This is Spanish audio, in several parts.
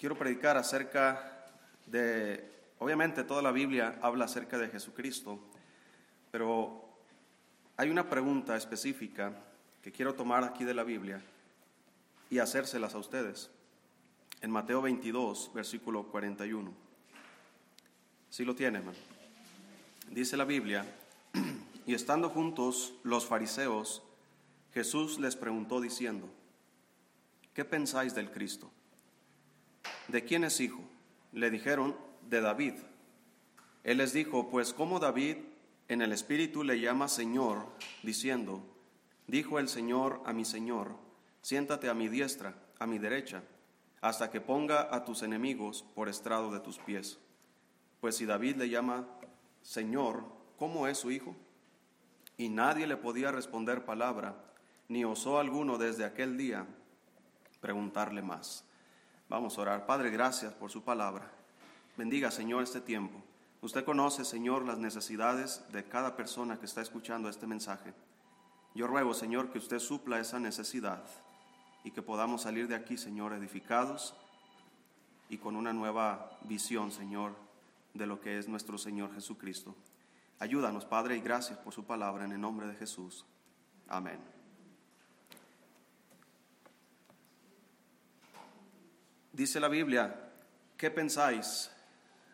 quiero predicar acerca de, obviamente toda la Biblia habla acerca de Jesucristo, pero hay una pregunta específica que quiero tomar aquí de la Biblia y hacérselas a ustedes. En Mateo 22, versículo 41. Si lo tiene. Dice la Biblia, y estando juntos los fariseos, Jesús les preguntó diciendo, ¿qué pensáis del Cristo? ¿De quién es hijo? Le dijeron, de David. Él les dijo, pues como David en el Espíritu le llama Señor, diciendo, dijo el Señor a mi Señor, siéntate a mi diestra, a mi derecha, hasta que ponga a tus enemigos por estrado de tus pies. Pues si David le llama Señor, ¿cómo es su hijo? Y nadie le podía responder palabra, ni osó alguno desde aquel día preguntarle más. Vamos a orar. Padre, gracias por su palabra. Bendiga, Señor, este tiempo. Usted conoce, Señor, las necesidades de cada persona que está escuchando este mensaje. Yo ruego, Señor, que usted supla esa necesidad y que podamos salir de aquí, Señor, edificados y con una nueva visión, Señor, de lo que es nuestro Señor Jesucristo. Ayúdanos, Padre, y gracias por su palabra en el nombre de Jesús. Amén. Dice la Biblia, ¿qué pensáis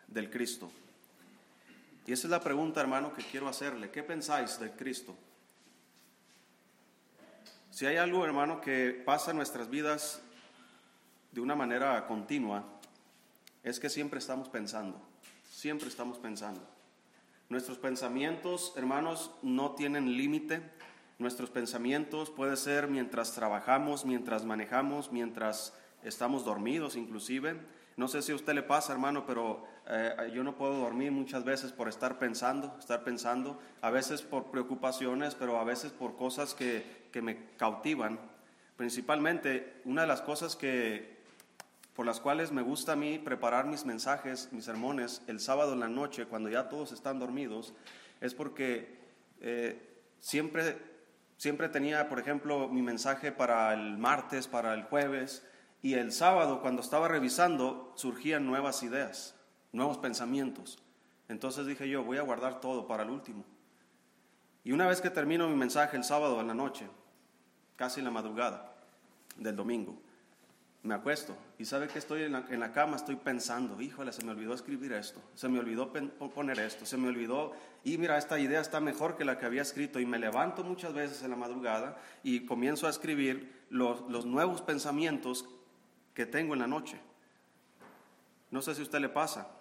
del Cristo? Y esa es la pregunta, hermano, que quiero hacerle. ¿Qué pensáis del Cristo? Si hay algo, hermano, que pasa en nuestras vidas de una manera continua, es que siempre estamos pensando, siempre estamos pensando. Nuestros pensamientos, hermanos, no tienen límite. Nuestros pensamientos puede ser mientras trabajamos, mientras manejamos, mientras estamos dormidos inclusive. No sé si a usted le pasa, hermano, pero eh, yo no puedo dormir muchas veces por estar pensando, estar pensando, a veces por preocupaciones, pero a veces por cosas que, que me cautivan. Principalmente, una de las cosas que, por las cuales me gusta a mí preparar mis mensajes, mis sermones, el sábado en la noche, cuando ya todos están dormidos, es porque eh, siempre, siempre tenía, por ejemplo, mi mensaje para el martes, para el jueves, y el sábado, cuando estaba revisando, surgían nuevas ideas, nuevos pensamientos. Entonces dije yo, voy a guardar todo para el último. Y una vez que termino mi mensaje el sábado en la noche, casi en la madrugada del domingo, me acuesto y sabe que estoy en la, cama, estoy pensando, híjole, se me olvidó escribir esto, se me olvidó poner esto, se me olvidó, y mira, esta idea está mejor que la que había escrito, y me levanto muchas veces en la madrugada y comienzo a escribir los, los nuevos pensamientos que tengo en la noche. No sé si a usted le pasa.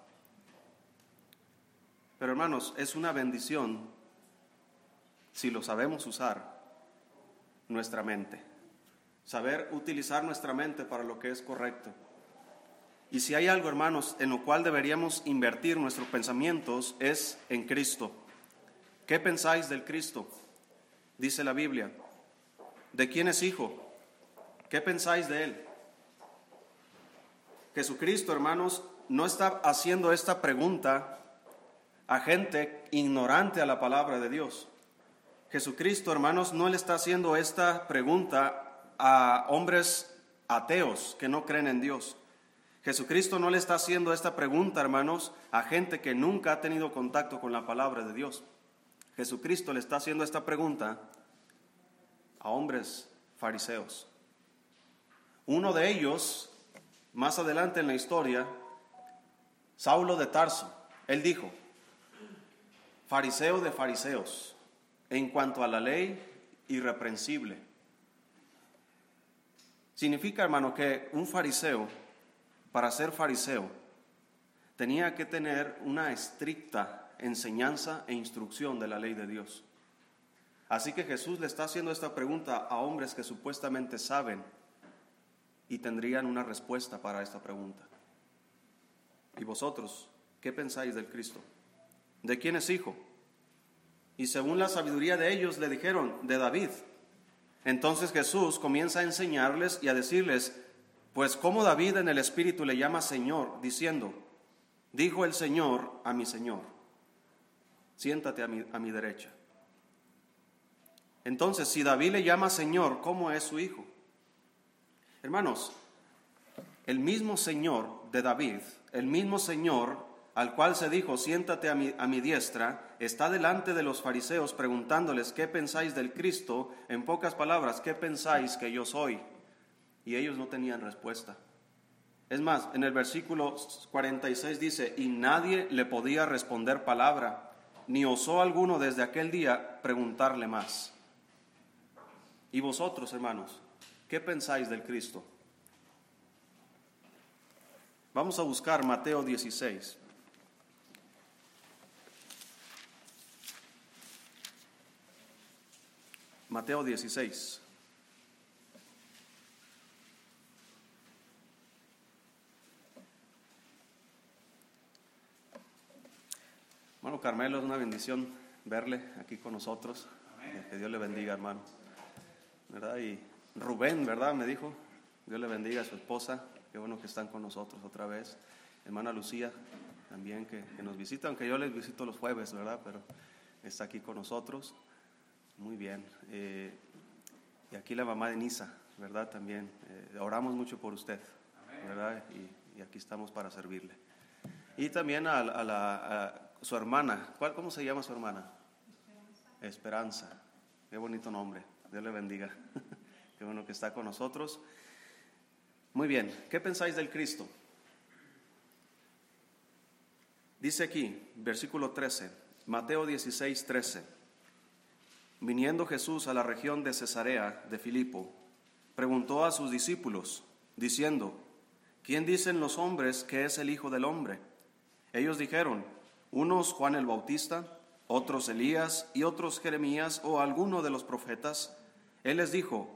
Pero hermanos, es una bendición si lo sabemos usar nuestra mente. Saber utilizar nuestra mente para lo que es correcto. Y si hay algo, hermanos, en lo cual deberíamos invertir nuestros pensamientos es en Cristo. ¿Qué pensáis del Cristo? Dice la Biblia. ¿De quién es hijo? ¿Qué pensáis de él? Jesucristo, hermanos, no está haciendo esta pregunta a gente ignorante a la palabra de Dios. Jesucristo, hermanos, no le está haciendo esta pregunta a hombres ateos que no creen en Dios. Jesucristo no le está haciendo esta pregunta, hermanos, a gente que nunca ha tenido contacto con la palabra de Dios. Jesucristo le está haciendo esta pregunta a hombres fariseos. Uno de ellos más adelante en la historia, Saulo de Tarso, él dijo, fariseo de fariseos, en cuanto a la ley, irreprensible. Significa, hermano, que un fariseo, para ser fariseo, tenía que tener una estricta enseñanza e instrucción de la ley de Dios. Así que Jesús le está haciendo esta pregunta a hombres que supuestamente saben y tendrían una respuesta para esta pregunta. ¿Y vosotros qué pensáis del Cristo? ¿De quién es hijo? Y según la sabiduría de ellos le dijeron, de David. Entonces Jesús comienza a enseñarles y a decirles, pues como David en el Espíritu le llama Señor, diciendo, dijo el Señor a mi Señor, siéntate a mi, a mi derecha. Entonces, si David le llama Señor, ¿cómo es su hijo? Hermanos, el mismo Señor de David, el mismo Señor al cual se dijo, siéntate a mi, a mi, diestra, está delante de los fariseos preguntándoles, ¿qué pensáis del Cristo? En pocas palabras, ¿qué pensáis que yo soy? Y ellos no tenían respuesta. Es más, en el versículo 46 dice, y nadie le podía responder palabra, ni osó alguno desde aquel día preguntarle más. ¿Y vosotros, hermanos, qué pensáis del Cristo? Vamos a buscar Mateo 16. Mateo 16. Bueno, Carmelo, es una bendición verle aquí con nosotros. Que Dios le bendiga, hermano. ¿Verdad? Y Rubén, ¿verdad? Me dijo. Dios le bendiga a su esposa. Qué bueno que están con nosotros otra vez. Hermana Lucía, también que, nos visita, aunque yo les visito los jueves, ¿verdad? Pero está aquí con nosotros. Muy bien. Eh, y aquí la mamá de Nisa, ¿verdad? También. Eh, oramos mucho por usted, ¿verdad? Y, aquí estamos para servirle. Y también a, su hermana. ¿Cuál, ¿Cómo se llama su hermana? Esperanza. Qué bonito nombre. Dios le bendiga. Qué bueno que está con nosotros. Muy bien. ¿Qué pensáis del Cristo? Dice aquí, versículo 13, Mateo 16, 13. Viniendo Jesús a la región de Cesarea de Filipo, preguntó a sus discípulos, diciendo, ¿quién dicen los hombres que es el Hijo del Hombre? Ellos dijeron, unos Juan el Bautista, otros Elías y otros Jeremías o alguno de los profetas. Él les dijo,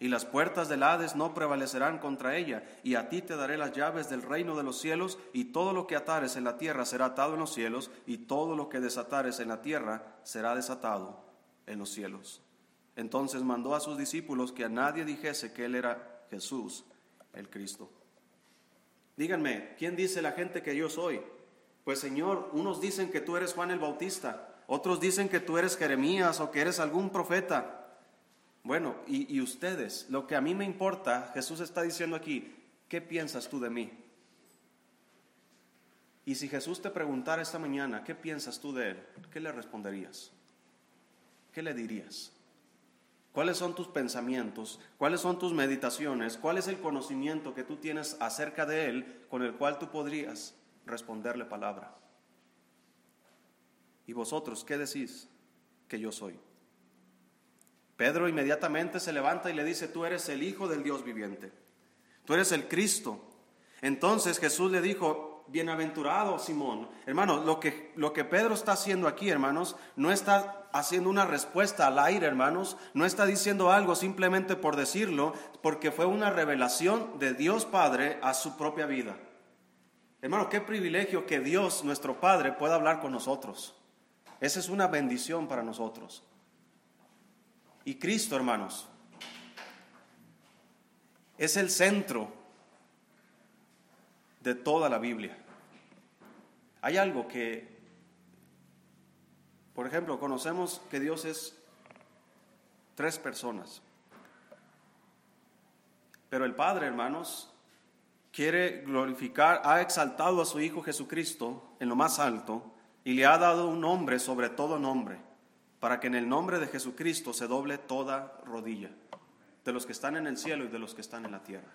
y las puertas del Hades no prevalecerán contra ella, y a ti te daré las llaves del reino de los cielos, y todo lo que atares en la tierra será atado en los cielos, y todo lo que desatares en la tierra será desatado en los cielos. Entonces mandó a sus discípulos que a nadie dijese que él era Jesús, el Cristo. Díganme, ¿quién dice la gente que yo soy? Pues Señor, unos dicen que tú eres Juan el Bautista otros dicen que tú eres Jeremías o que eres algún profeta. Bueno, y, ustedes, lo que a mí me importa, Jesús está diciendo aquí, ¿qué piensas tú de mí? Y si Jesús te preguntara esta mañana, ¿qué piensas tú de Él? ¿Qué le responderías? ¿Qué le dirías? ¿Cuáles son tus pensamientos? ¿Cuáles son tus meditaciones? ¿Cuál es el conocimiento que tú tienes acerca de Él con el cual tú podrías responderle palabra? ¿Y vosotros qué decís que yo soy? Pedro inmediatamente se levanta y le dice, tú eres el Hijo del Dios viviente, tú eres el Cristo. Entonces Jesús le dijo, bienaventurado Simón. Hermano, lo que, lo que Pedro está haciendo aquí, hermanos, no está haciendo una respuesta al aire, hermanos, no está diciendo algo simplemente por decirlo, porque fue una revelación de Dios Padre a su propia vida. Hermano, qué privilegio que Dios, nuestro Padre, pueda hablar con nosotros. Esa es una bendición para nosotros. Y Cristo, hermanos, es el centro de toda la Biblia. Hay algo que, por ejemplo, conocemos que Dios es tres personas. Pero el Padre, hermanos, quiere glorificar, ha exaltado a su Hijo Jesucristo en lo más alto y le ha dado un nombre sobre todo nombre, para que en el nombre de Jesucristo se doble toda rodilla, de los que están en el cielo y de los que están en la tierra.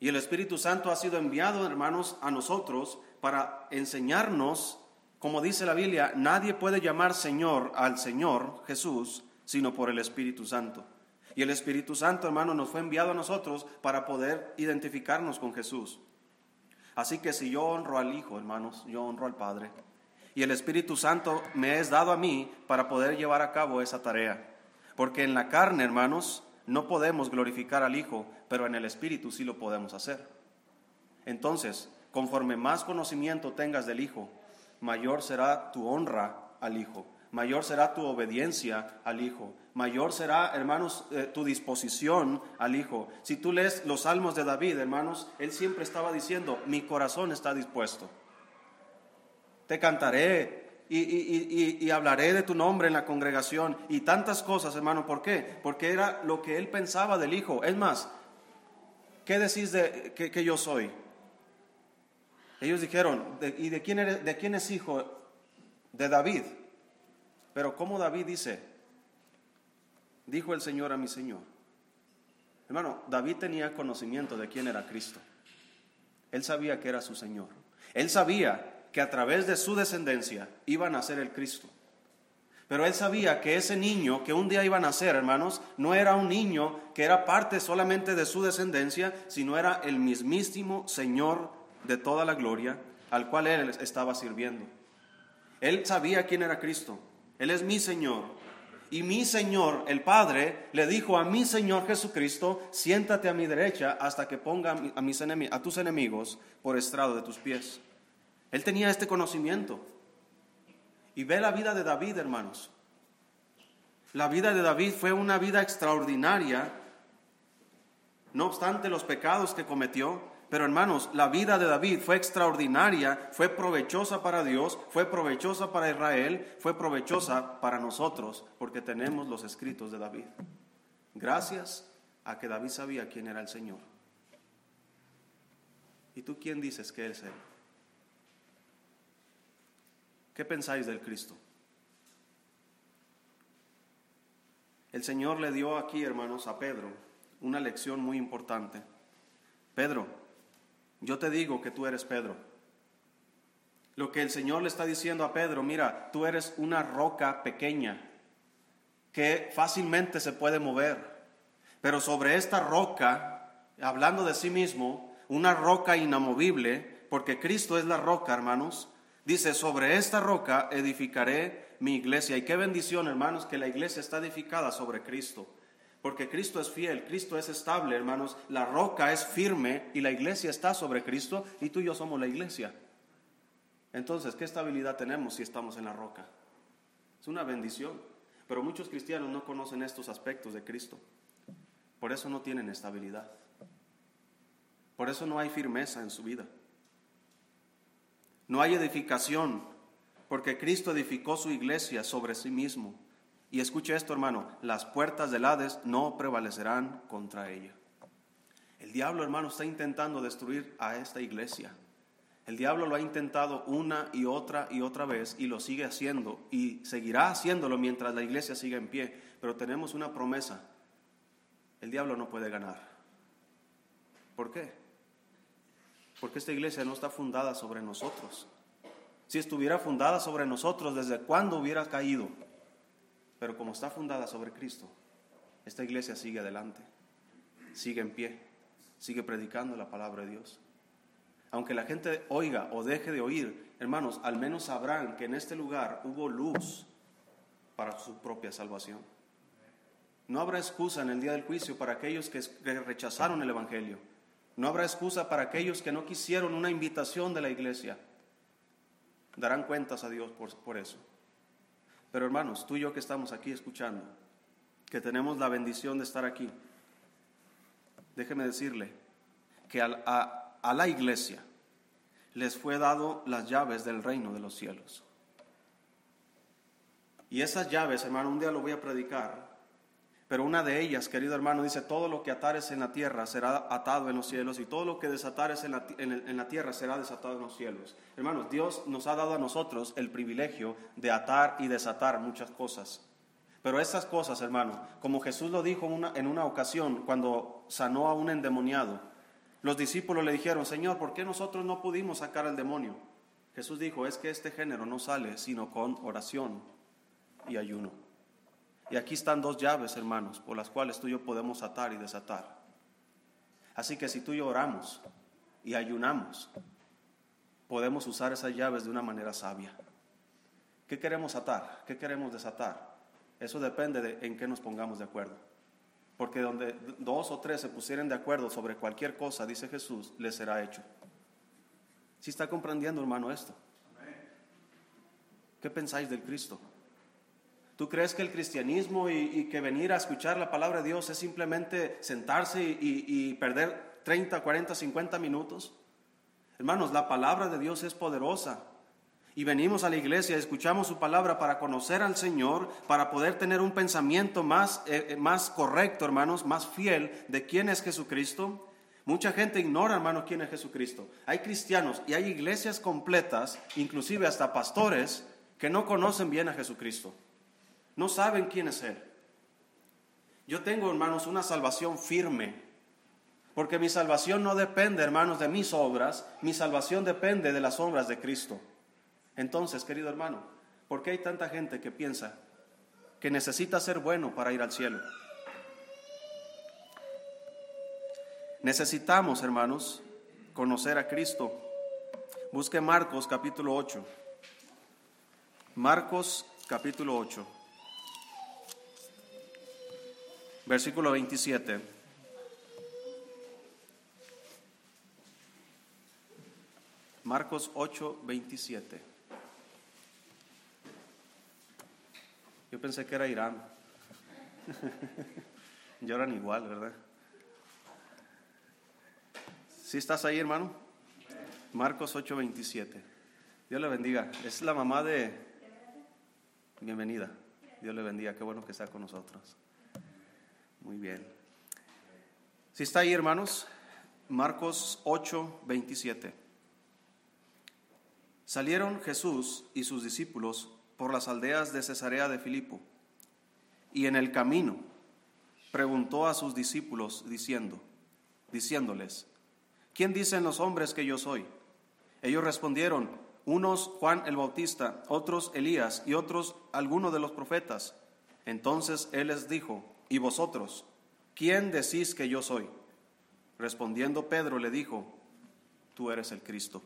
Y el Espíritu Santo ha sido enviado, hermanos, a nosotros para enseñarnos, como dice la Biblia, nadie puede llamar Señor al Señor Jesús, sino por el Espíritu Santo. Y el Espíritu Santo, hermano, nos fue enviado a nosotros para poder identificarnos con Jesús. Así que si yo honro al Hijo, hermanos, yo honro al Padre. Y el Espíritu Santo me es dado a mí para poder llevar a cabo esa tarea. Porque en la carne, hermanos, no podemos glorificar al Hijo, pero en el Espíritu sí lo podemos hacer. Entonces, conforme más conocimiento tengas del Hijo, mayor será tu honra al Hijo, mayor será tu obediencia al Hijo, mayor será, hermanos, eh, tu disposición al Hijo. Si tú lees los salmos de David, hermanos, él siempre estaba diciendo, mi corazón está dispuesto. Te cantaré, y, hablaré de tu nombre en la congregación y tantas cosas, hermano. ¿Por qué? Porque era lo que él pensaba del Hijo. Es más, ¿qué decís de que, yo soy? Ellos dijeron, ¿y de quién, eres, de quién es hijo? De David. Pero ¿cómo David dice? Dijo el Señor a mi Señor. Hermano, David tenía conocimiento de quién era Cristo. Él sabía que era su Señor. Él sabía que a través de su descendencia iban a ser el Cristo. Pero él sabía que ese niño que un día iba a nacer, hermanos, no era un niño que era parte solamente de su descendencia, sino era el mismísimo Señor de toda la gloria al cual él estaba sirviendo. Él sabía quién era Cristo. Él es mi Señor. Y mi Señor, el Padre, le dijo a mi Señor Jesucristo, siéntate a mi derecha hasta que ponga a, mis a tus enemigos por estrado de tus pies. Él tenía este conocimiento. Y ve la vida de David, hermanos. La vida de David fue una vida extraordinaria, no obstante los pecados que cometió. Pero hermanos, la vida de David fue extraordinaria, fue provechosa para Dios, fue provechosa para Israel, fue provechosa para nosotros, porque tenemos los escritos de David. Gracias a que David sabía quién era el Señor. ¿Y tú quién dices que es Él? ¿Qué pensáis del Cristo? El Señor le dio aquí, hermanos, a Pedro una lección muy importante. Pedro, yo te digo que tú eres Pedro. Lo que el Señor le está diciendo a Pedro, mira, tú eres una roca pequeña que fácilmente se puede mover, pero sobre esta roca, hablando de sí mismo, una roca inamovible, porque Cristo es la roca, hermanos, Dice, sobre esta roca edificaré mi iglesia. Y qué bendición, hermanos, que la iglesia está edificada sobre Cristo. Porque Cristo es fiel, Cristo es estable, hermanos. La roca es firme y la iglesia está sobre Cristo y tú y yo somos la iglesia. Entonces, ¿qué estabilidad tenemos si estamos en la roca? Es una bendición. Pero muchos cristianos no conocen estos aspectos de Cristo. Por eso no tienen estabilidad. Por eso no hay firmeza en su vida. No hay edificación, porque Cristo edificó su iglesia sobre sí mismo. Y escuche esto, hermano, las puertas del Hades no prevalecerán contra ella. El diablo, hermano, está intentando destruir a esta iglesia. El diablo lo ha intentado una y otra y otra vez y lo sigue haciendo y seguirá haciéndolo mientras la iglesia siga en pie. Pero tenemos una promesa. El diablo no puede ganar. ¿Por qué? Porque esta iglesia no está fundada sobre nosotros. Si estuviera fundada sobre nosotros, ¿desde cuándo hubiera caído? Pero como está fundada sobre Cristo, esta iglesia sigue adelante, sigue en pie, sigue predicando la palabra de Dios. Aunque la gente oiga o deje de oír, hermanos, al menos sabrán que en este lugar hubo luz para su propia salvación. No habrá excusa en el día del juicio para aquellos que rechazaron el Evangelio no habrá excusa para aquellos que no quisieron una invitación de la iglesia. Darán cuentas a Dios por, eso. Pero hermanos, tú y yo que estamos aquí escuchando, que tenemos la bendición de estar aquí, déjeme decirle que a, a la iglesia les fue dado las llaves del reino de los cielos. Y esas llaves, hermano, un día lo voy a predicar, pero una de ellas, querido hermano, dice, todo lo que atares en la tierra será atado en los cielos y todo lo que desatares en la, tierra será desatado en los cielos. Hermanos, Dios nos ha dado a nosotros el privilegio de atar y desatar muchas cosas. Pero estas cosas, hermano, como Jesús lo dijo en una ocasión cuando sanó a un endemoniado, los discípulos le dijeron, Señor, ¿por qué nosotros no pudimos sacar al demonio? Jesús dijo, es que este género no sale sino con oración y ayuno. Y aquí están dos llaves, hermanos, por las cuales tú y yo podemos atar y desatar. Así que si tú y yo oramos y ayunamos, podemos usar esas llaves de una manera sabia. ¿Qué queremos atar? ¿Qué queremos desatar? Eso depende de en qué nos pongamos de acuerdo. Porque donde dos o tres se pusieren de acuerdo sobre cualquier cosa, dice Jesús, les será hecho. ¿Sí está comprendiendo, hermano, esto? ¿Qué pensáis del Cristo? ¿Tú crees que el cristianismo y, que venir a escuchar la palabra de Dios es simplemente sentarse y, y perder 30, 40, 50 minutos? Hermanos, la palabra de Dios es poderosa. Y venimos a la iglesia, escuchamos su palabra para conocer al Señor, para poder tener un pensamiento más, eh, eh, más correcto, hermanos, más fiel de quién es Jesucristo. Mucha gente ignora, hermanos, quién es Jesucristo. Hay cristianos y hay iglesias completas, inclusive hasta pastores, que no conocen bien a Jesucristo. No saben quién es Él. Yo tengo, hermanos, una salvación firme. Porque mi salvación no depende, hermanos, de mis obras. Mi salvación depende de las obras de Cristo. Entonces, querido hermano, ¿por qué hay tanta gente que piensa que necesita ser bueno para ir al cielo? Necesitamos, hermanos, conocer a Cristo. Busque Marcos capítulo 8. Marcos capítulo 8. Versículo 27. Marcos 8, 27. Yo pensé que era Irán. Lloran igual, ¿verdad? ¿Sí estás ahí, hermano? Marcos 8, 27. Dios le bendiga. Es la mamá de... Bienvenida. Dios le bendiga. Qué bueno que está con nosotros. Muy bien. Si está ahí, hermanos, Marcos 8, 27. Salieron Jesús y sus discípulos por las aldeas de Cesarea de Filipo, y en el camino preguntó a sus discípulos diciendo, diciéndoles, ¿quién dicen los hombres que yo soy? Ellos respondieron, unos Juan el Bautista, otros Elías y otros alguno de los profetas. Entonces él les dijo, ¿Y vosotros? ¿Quién decís que yo soy? Respondiendo Pedro le dijo, tú eres el Cristo.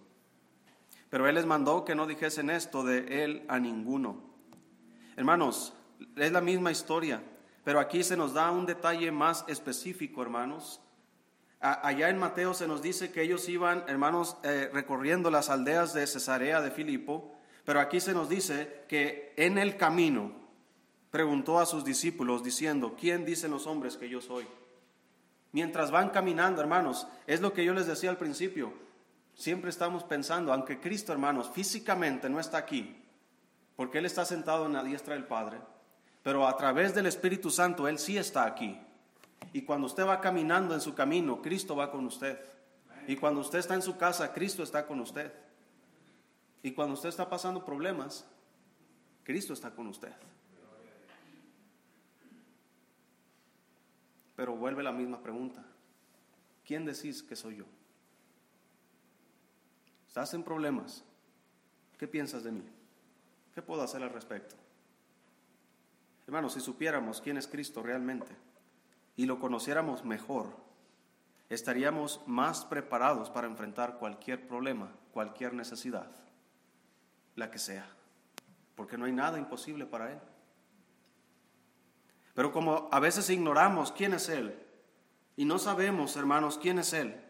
Pero él les mandó que no dijesen esto de él a ninguno. Hermanos, es la misma historia, pero aquí se nos da un detalle más específico, hermanos. allá en Mateo se nos dice que ellos iban, hermanos, eh, recorriendo las aldeas de Cesarea de Filipo, pero aquí se nos dice que en el camino, preguntó a sus discípulos diciendo, ¿quién dicen los hombres que yo soy? Mientras van caminando, hermanos, es lo que yo les decía al principio, siempre estamos pensando, aunque Cristo, hermanos, físicamente no está aquí, porque Él está sentado en la diestra del Padre, pero a través del Espíritu Santo Él sí está aquí. Y cuando usted va caminando en su camino, Cristo va con usted. Y cuando usted está en su casa, Cristo está con usted. Y cuando usted está pasando problemas, Cristo está con usted. Pero vuelve la misma pregunta. ¿Quién decís que soy yo? ¿Estás en problemas? ¿Qué piensas de mí? ¿Qué puedo hacer al respecto? Hermanos, si supiéramos quién es Cristo realmente y lo conociéramos mejor, estaríamos más preparados para enfrentar cualquier problema, cualquier necesidad, la que sea, porque no hay nada imposible para Él. Pero como a veces ignoramos quién es Él y no sabemos, hermanos, quién es Él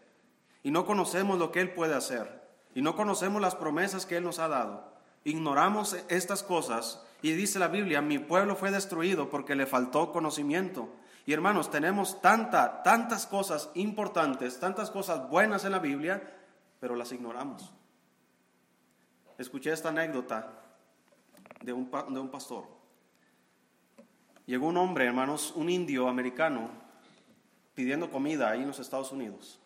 y no conocemos lo que Él puede hacer y no conocemos las promesas que Él nos ha dado, ignoramos estas cosas y dice la Biblia, mi pueblo fue destruido porque le faltó conocimiento. Y hermanos, tenemos tanta, tantas cosas importantes, tantas cosas buenas en la Biblia, pero las ignoramos. Escuché esta anécdota de un, de un pastor llegó un hombre, hermanos, un indio americano, pidiendo comida ahí en los Estados Unidos.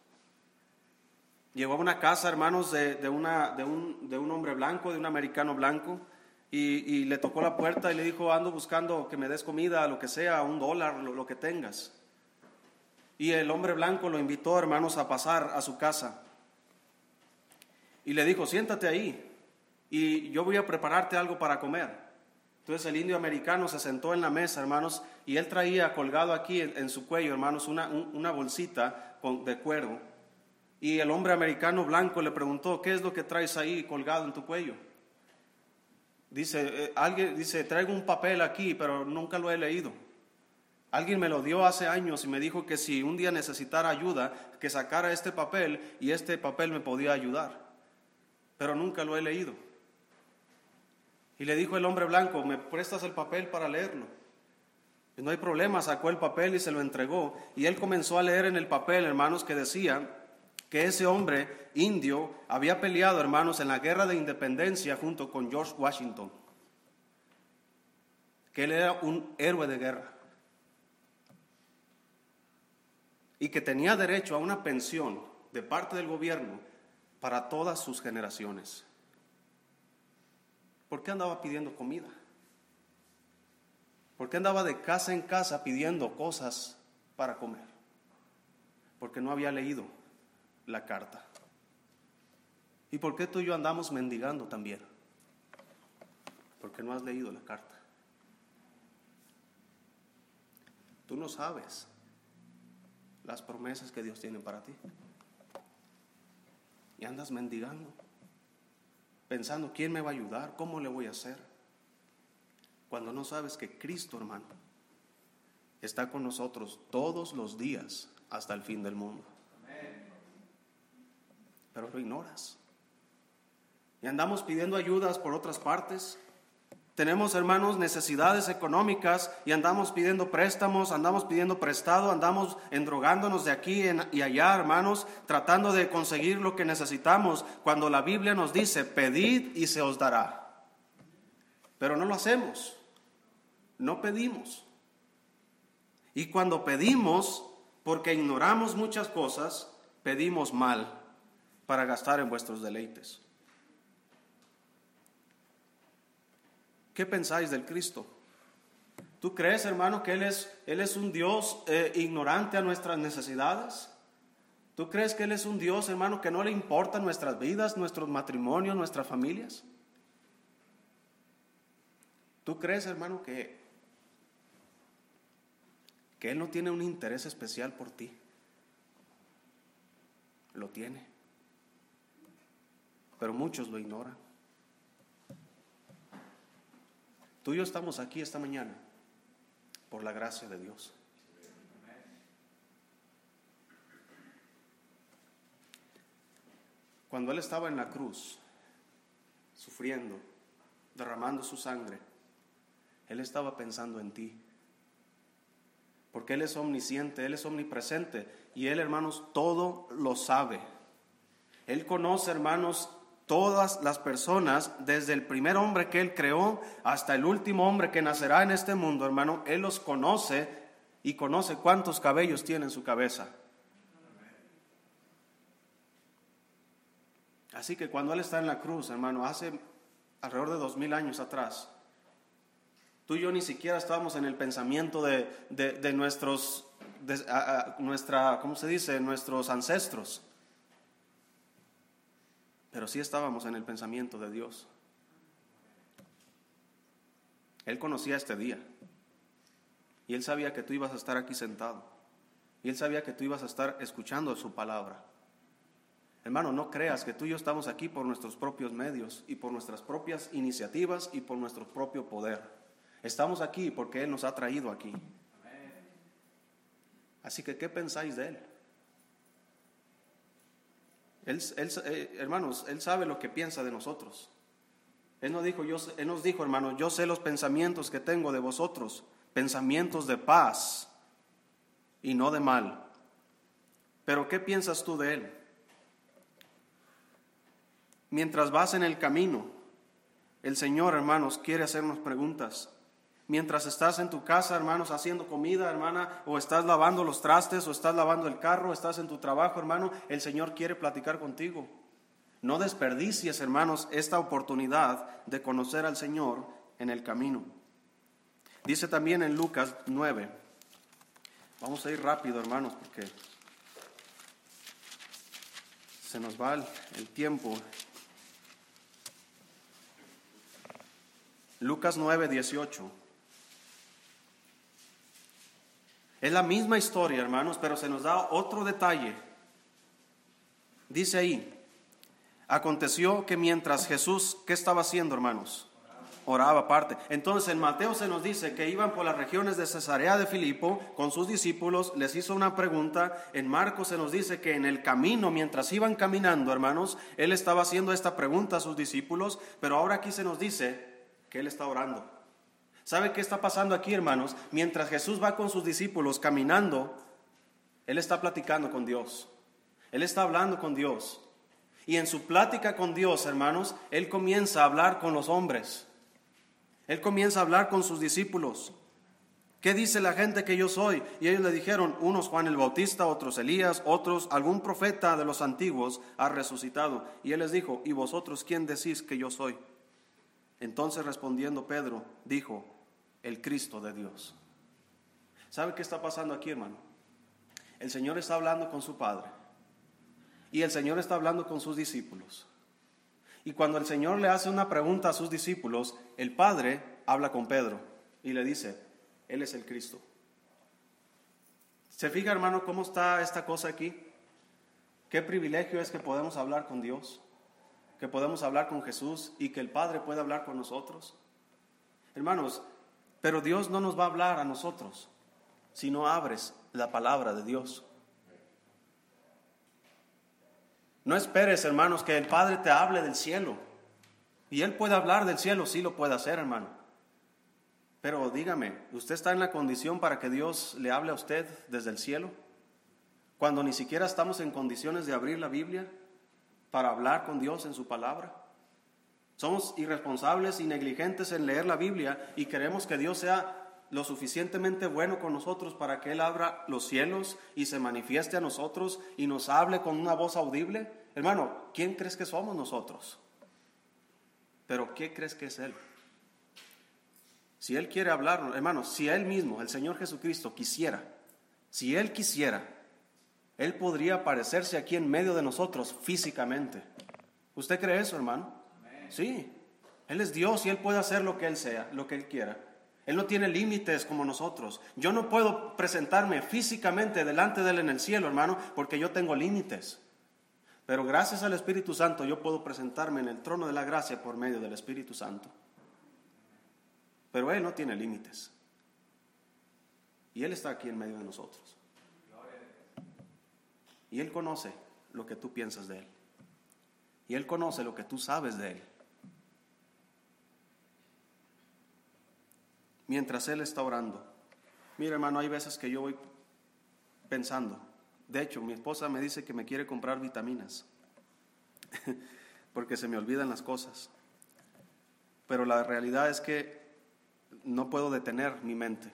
Llegó a una casa, hermanos, de, una, de, un, hombre blanco, de un americano blanco, y, le tocó la puerta y le dijo, ando buscando que me des comida, lo que sea, un dólar, lo, lo que tengas. Y el hombre blanco lo invitó, hermanos, a pasar a su casa. Y le dijo, siéntate ahí y yo voy a prepararte algo para comer. Entonces el indio americano se sentó en la mesa, hermanos, y él traía colgado aquí en, su cuello, hermanos, una, una bolsita de cuero. Y el hombre americano blanco le preguntó, ¿qué es lo que traes ahí colgado en tu cuello? Dice, eh, alguien dice, traigo un papel aquí, pero nunca lo he leído. Alguien me lo dio hace años y me dijo que si un día necesitara ayuda, que sacara este papel y este papel me podía ayudar. Pero nunca lo he leído. Y le dijo el hombre blanco, ¿me prestas el papel para leerlo? Y no hay problema, sacó el papel y se lo entregó. Y él comenzó a leer en el papel, hermanos, que decía que ese hombre indio había peleado, hermanos, en la guerra de independencia junto con George Washington. Que él era un héroe de guerra. Y que tenía derecho a una pensión de parte del gobierno para todas sus generaciones. ¿Por qué andaba pidiendo comida? ¿Por qué andaba de casa en casa pidiendo cosas para comer? Porque no había leído la carta. ¿Y por qué tú y yo andamos mendigando también? Porque no has leído la carta. Tú no sabes las promesas que Dios tiene para ti. Y andas mendigando pensando, ¿quién me va a ayudar? ¿Cómo le voy a hacer? Cuando no sabes que Cristo, hermano, está con nosotros todos los días hasta el fin del mundo. Pero lo ignoras. Y andamos pidiendo ayudas por otras partes, tenemos, hermanos, necesidades económicas y andamos pidiendo préstamos, andamos pidiendo prestado, andamos endrogándonos de aquí y allá, hermanos, tratando de conseguir lo que necesitamos, cuando la Biblia nos dice, pedid y se os dará. Pero no lo hacemos, no pedimos. Y cuando pedimos, porque ignoramos muchas cosas, pedimos mal para gastar en vuestros deleites. ¿Qué pensáis del Cristo? ¿Tú crees, hermano, que Él es, Él es un Dios eh, ignorante a nuestras necesidades? ¿Tú crees que Él es un Dios, hermano, que no le importan nuestras vidas, nuestros matrimonios, nuestras familias? ¿Tú crees, hermano, que, que Él no tiene un interés especial por ti? Lo tiene. Pero muchos lo ignoran. Tú y yo estamos aquí esta mañana por la gracia de Dios. Cuando Él estaba en la cruz, sufriendo, derramando su sangre, Él estaba pensando en ti. Porque Él es omnisciente, Él es omnipresente y Él, hermanos, todo lo sabe. Él conoce, hermanos, todas las personas, desde el primer hombre que Él creó hasta el último hombre que nacerá en este mundo, hermano, Él los conoce y conoce cuántos cabellos tiene en su cabeza. Así que cuando Él está en la cruz, hermano, hace alrededor de dos mil años atrás, tú y yo ni siquiera estábamos en el pensamiento de, nuestros, nuestra, ¿cómo se dice? Nuestros ancestros pero sí estábamos en el pensamiento de Dios. Él conocía este día y él sabía que tú ibas a estar aquí sentado y él sabía que tú ibas a estar escuchando su palabra. Hermano, no creas que tú y yo estamos aquí por nuestros propios medios y por nuestras propias iniciativas y por nuestro propio poder. Estamos aquí porque Él nos ha traído aquí. Así que, ¿qué pensáis de Él? Él, eh, hermanos, Él sabe lo que piensa de nosotros. Él nos, dijo, yo, él nos dijo, hermanos, yo sé los pensamientos que tengo de vosotros, pensamientos de paz y no de mal. Pero ¿qué piensas tú de Él? Mientras vas en el camino, el Señor, hermanos, quiere hacernos preguntas. Mientras estás en tu casa, hermanos, haciendo comida, hermana, o estás lavando los trastes, o estás lavando el carro, estás en tu trabajo, hermano, el Señor quiere platicar contigo. No desperdicies, hermanos, esta oportunidad de conocer al Señor en el camino. Dice también en Lucas 9, vamos a ir rápido, hermanos, porque se nos va el, tiempo. Lucas 9, 18. Es la misma historia, hermanos, pero se nos da otro detalle. Dice ahí, aconteció que mientras Jesús, ¿qué estaba haciendo, hermanos? Oraba aparte. Entonces en Mateo se nos dice que iban por las regiones de Cesarea de Filipo con sus discípulos, les hizo una pregunta. En Marcos se nos dice que en el camino, mientras iban caminando, hermanos, él estaba haciendo esta pregunta a sus discípulos, pero ahora aquí se nos dice que Él está orando. ¿Sabe qué está pasando aquí, hermanos? Mientras Jesús va con sus discípulos caminando, Él está platicando con Dios. Él está hablando con Dios. Y en su plática con Dios, hermanos, Él comienza a hablar con los hombres. Él comienza a hablar con sus discípulos. ¿Qué dice la gente que yo soy? Y ellos le dijeron, unos Juan el Bautista, otros Elías, otros algún profeta de los antiguos ha resucitado. Y él les dijo, ¿y vosotros quién decís que yo soy? Entonces respondiendo Pedro, dijo, el Cristo de Dios. ¿Sabe qué está pasando aquí, hermano? El Señor está hablando con su Padre y el Señor está hablando con sus discípulos. Y cuando el Señor le hace una pregunta a sus discípulos, el Padre habla con Pedro y le dice, Él es el Cristo. ¿Se fija, hermano, cómo está esta cosa aquí? Qué privilegio es que podemos hablar con Dios, que podemos hablar con Jesús y que el Padre puede hablar con nosotros. Hermanos, pero Dios no nos va a hablar a nosotros si no abres la palabra de Dios. No esperes, hermanos, que el Padre te hable del cielo. Y Él puede hablar del cielo, sí lo puede hacer, hermano. Pero dígame, ¿usted está en la condición para que Dios le hable a usted desde el cielo? Cuando ni siquiera estamos en condiciones de abrir la Biblia para hablar con Dios en su palabra. Somos irresponsables y negligentes en leer la Biblia y queremos que Dios sea lo suficientemente bueno con nosotros para que Él abra los cielos y se manifieste a nosotros y nos hable con una voz audible. Hermano, ¿quién crees que somos nosotros? Pero ¿qué crees que es Él? Si Él quiere hablar, hermano, si Él mismo, el Señor Jesucristo, quisiera, si Él quisiera, Él podría aparecerse aquí en medio de nosotros físicamente. ¿Usted cree eso, hermano? Sí, Él es Dios y Él puede hacer lo que Él sea, lo que Él quiera. Él no tiene límites como nosotros. Yo no puedo presentarme físicamente delante de Él en el cielo, hermano, porque yo tengo límites. Pero gracias al Espíritu Santo yo puedo presentarme en el trono de la gracia por medio del Espíritu Santo. Pero Él no tiene límites. Y Él está aquí en medio de nosotros. Y Él conoce lo que tú piensas de Él. Y Él conoce lo que tú sabes de Él. mientras Él está orando. Mira, hermano, hay veces que yo voy pensando. De hecho, mi esposa me dice que me quiere comprar vitaminas, porque se me olvidan las cosas. Pero la realidad es que no puedo detener mi mente.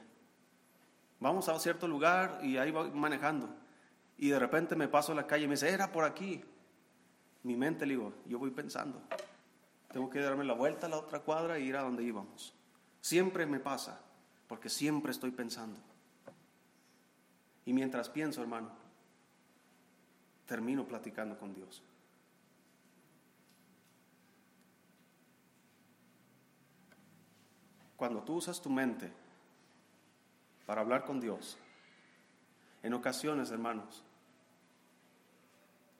Vamos a cierto lugar y ahí voy manejando. Y de repente me paso a la calle y me dice, era por aquí. Mi mente le digo, yo voy pensando. Tengo que darme la vuelta a la otra cuadra e ir a donde íbamos. Siempre me pasa, porque siempre estoy pensando. Y mientras pienso, hermano, termino platicando con Dios. Cuando tú usas tu mente para hablar con Dios, en ocasiones, hermanos,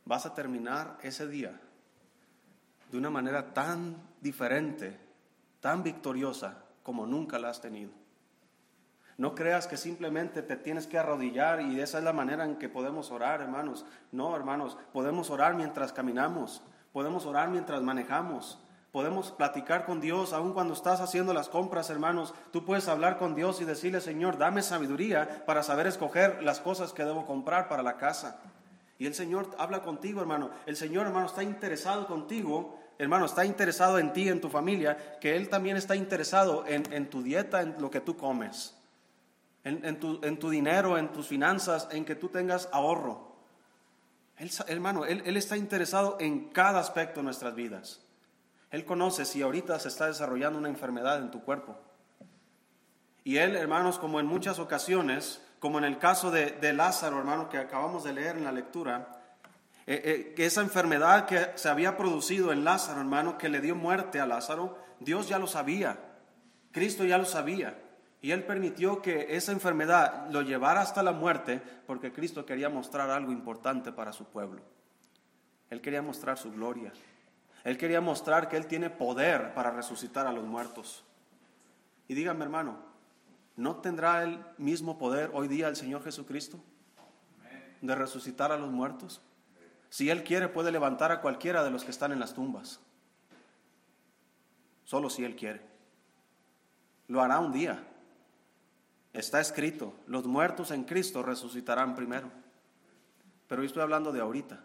vas a terminar ese día de una manera tan diferente, tan victoriosa, como nunca la has tenido. No creas que simplemente te tienes que arrodillar y esa es la manera en que podemos orar, hermanos. No, hermanos, podemos orar mientras caminamos, podemos orar mientras manejamos, podemos platicar con Dios, aun cuando estás haciendo las compras, hermanos. Tú puedes hablar con Dios y decirle, Señor, dame sabiduría para saber escoger las cosas que debo comprar para la casa. Y el Señor habla contigo, hermano. El Señor, hermano, está interesado contigo hermano, está interesado en ti, en tu familia, que Él también está interesado en, tu dieta, en lo que tú comes, en, tu, dinero, en tus finanzas, en que tú tengas ahorro. hermano, él, él está interesado en cada aspecto de nuestras vidas. Él conoce si ahorita se está desarrollando una enfermedad en tu cuerpo. Y Él, hermanos, como en muchas ocasiones, como en el caso de, de Lázaro, hermano, que acabamos de leer en la lectura, eh, eh, esa enfermedad que se había producido en Lázaro, hermano, que le dio muerte a Lázaro, Dios ya lo sabía, Cristo ya lo sabía. Y Él permitió que esa enfermedad lo llevara hasta la muerte porque Cristo quería mostrar algo importante para su pueblo. Él quería mostrar su gloria. Él quería mostrar que Él tiene poder para resucitar a los muertos. Y dígame hermano, ¿no tendrá el mismo poder hoy día el Señor Jesucristo de resucitar a los muertos? Si Él quiere, puede levantar a cualquiera de los que están en las tumbas. Solo si Él quiere. Lo hará un día. Está escrito, los muertos en Cristo resucitarán primero. Pero estoy hablando de ahorita.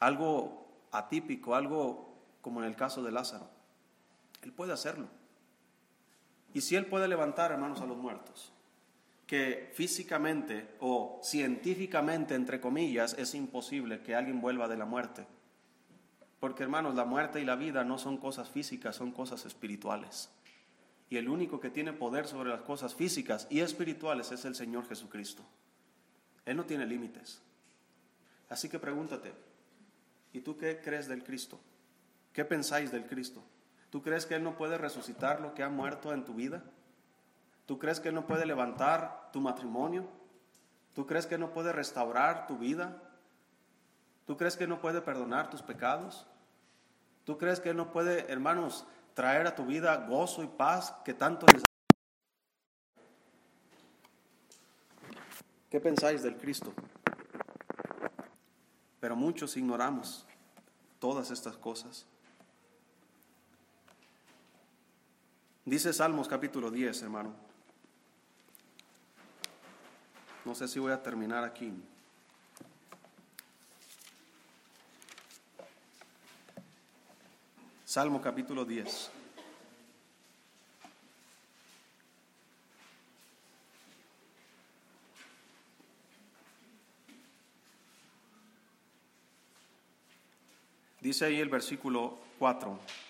Algo atípico, algo como en el caso de Lázaro. Él puede hacerlo. Y si Él puede levantar, hermanos, a los muertos, que físicamente o científicamente, entre comillas, es imposible que alguien vuelva de la muerte. Porque, hermanos, la muerte y la vida no son cosas físicas, son cosas espirituales. Y el único que tiene poder sobre las cosas físicas y espirituales es el Señor Jesucristo. Él no tiene límites. Así que pregúntate, ¿y tú qué crees del Cristo? ¿Qué pensáis del Cristo? ¿Tú crees que Él no puede resucitar lo que ha muerto en tu vida? ¿Tú crees que Él no puede levantar tu matrimonio? ¿Tú crees que no puede restaurar tu vida? ¿Tú crees que no puede perdonar tus pecados? ¿Tú crees que Él no puede, hermanos, traer a tu vida gozo y paz que tanto necesitas? ¿Qué pensáis del Cristo? Pero muchos ignoramos todas estas cosas. Dice Salmos capítulo 10, hermano. No sé si voy a terminar aquí. Salmo capítulo 10. Dice ahí el versículo 4.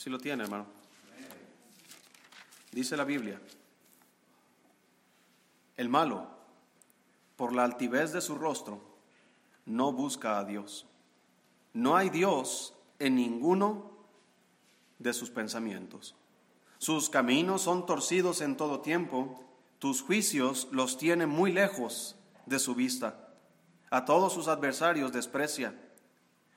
Si lo tiene, hermano. Dice la Biblia, el malo, por la altivez de su rostro, no busca a Dios. No hay Dios en ninguno de sus pensamientos. Sus caminos son torcidos en todo tiempo, tus juicios los tiene muy lejos de su vista. A todos sus adversarios desprecia.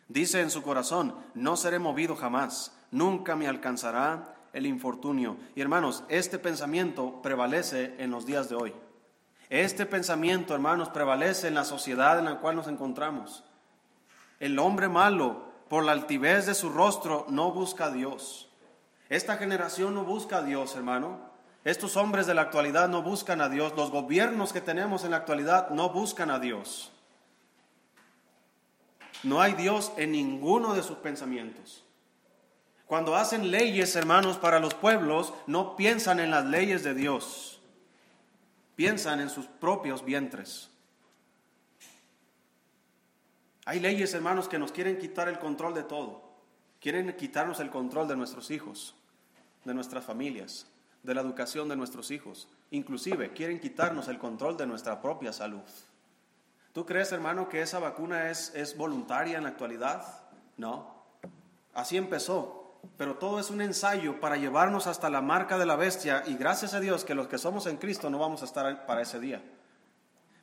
Dice en su corazón, no seré movido jamás nunca me alcanzará el infortunio. Y hermanos, este pensamiento prevalece en los días de hoy. Este pensamiento, hermanos, prevalece en la sociedad en la cual nos encontramos. El hombre malo, por la altivez de su rostro, no busca a Dios. Esta generación no busca a Dios, hermano. Estos hombres de la actualidad no buscan a Dios. Los gobiernos que tenemos en la actualidad no buscan a Dios. No hay Dios en ninguno de sus pensamientos. Cuando hacen leyes, hermanos, para los pueblos, no piensan en las leyes de Dios, piensan en sus propios vientres. Hay leyes, hermanos, que nos quieren quitar el control de todo. Quieren quitarnos el control de nuestros hijos, de nuestras familias, de la educación de nuestros hijos. Inclusive quieren quitarnos el control de nuestra propia salud. ¿Tú crees, hermano, que esa vacuna es, es voluntaria en la actualidad? No. Así empezó pero todo es un ensayo para llevarnos hasta la marca de la bestia y gracias a Dios que los que somos en Cristo no vamos a estar para ese día.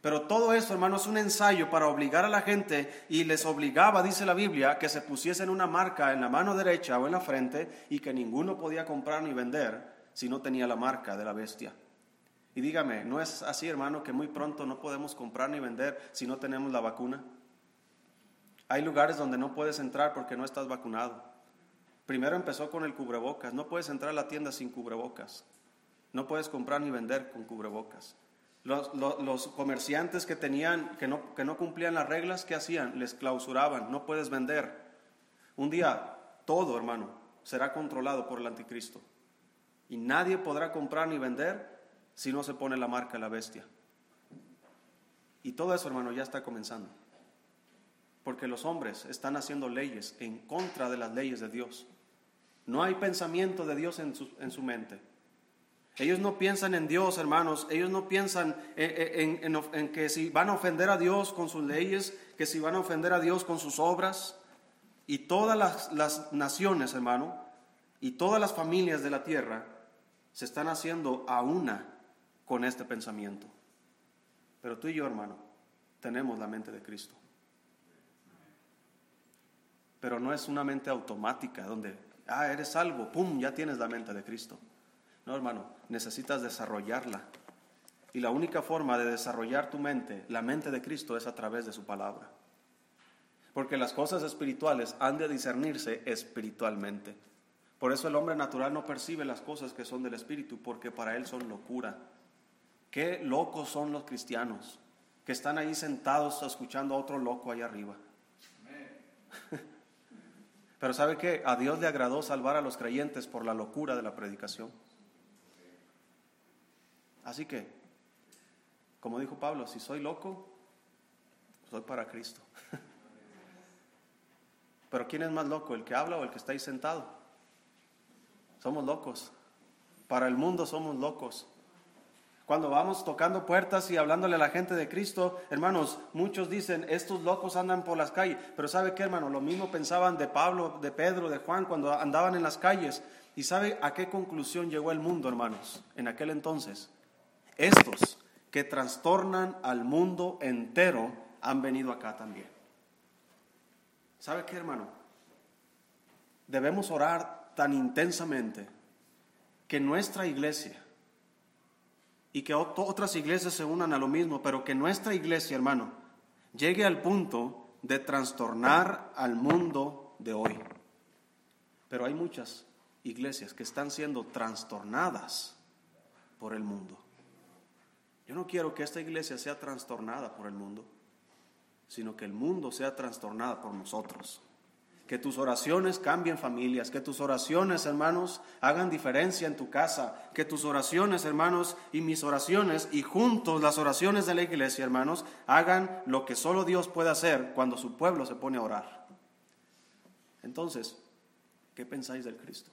Pero todo eso, hermanos, es un ensayo para obligar a la gente y les obligaba, dice la Biblia, que se pusiesen una marca en la mano derecha o en la frente y que ninguno podía comprar ni vender si no tenía la marca de la bestia. Y dígame, ¿no es así, hermano, que muy pronto no podemos comprar ni vender si no tenemos la vacuna? Hay lugares donde no puedes entrar porque no estás vacunado. Primero empezó con el cubrebocas. No puedes entrar a la tienda sin cubrebocas. No puedes comprar ni vender con cubrebocas. Los, comerciantes que, tenían, que no, cumplían las reglas, ¿qué hacían? Les clausuraban. No puedes vender. Un día todo, hermano, será controlado por el anticristo. Y nadie podrá comprar ni vender si no se pone la marca de la bestia. Y todo eso, hermano, ya está comenzando. Porque los hombres están haciendo leyes en contra de las leyes de Dios. No hay pensamiento de Dios en su, mente. Ellos no piensan en Dios, hermanos. Ellos no piensan en, que si van a ofender a Dios con sus leyes, que si van a ofender a Dios con sus obras. Y todas las, las naciones, hermano, y todas las familias de la tierra se están haciendo a una con este pensamiento. Pero tú y yo, hermano, tenemos la mente de Cristo. Pero no es una mente automática donde ah, eres salvo, pum, ya tienes la mente de Cristo. No, hermano, necesitas desarrollarla. Y la única forma de desarrollar tu mente, la mente de Cristo, es a través de su palabra. porque las cosas espirituales han de discernirse espiritualmente. Por eso el hombre natural no percibe las cosas que son del espíritu, porque para él son locura. Qué locos son los cristianos que están ahí sentados escuchando a otro loco allá arriba. Pero ¿sabe qué? A Dios le agradó salvar a los creyentes por la locura de la predicación. Así que, como dijo Pablo, si soy loco, soy para Cristo. Pero ¿quién es más loco, el que habla o el que está ahí sentado? Somos locos. Para el mundo somos locos. Cuando vamos tocando puertas y hablándole a la gente de Cristo, hermanos, muchos dicen, estos locos andan por las calles. Pero ¿sabe qué, hermano? Lo mismo pensaban de Pablo, de Pedro, de Juan cuando andaban en las calles. ¿Y sabe a qué conclusión llegó el mundo, hermanos, en aquel entonces? Estos que trastornan al mundo entero han venido acá también. ¿Sabe qué, hermano? Debemos orar tan intensamente que nuestra iglesia y que otras iglesias se unan a lo mismo, pero que nuestra iglesia, hermano, llegue al punto de trastornar al mundo de hoy. Pero hay muchas iglesias que están siendo trastornadas por el mundo. Yo no quiero que esta iglesia sea trastornada por el mundo, sino que el mundo sea trastornada por nosotros. Que tus oraciones cambien familias, que tus oraciones, hermanos, hagan diferencia en tu casa, que tus oraciones, hermanos, y mis oraciones, y juntos las oraciones de la iglesia, hermanos, hagan lo que solo Dios puede hacer cuando su pueblo se pone a orar. Entonces, ¿qué pensáis del Cristo?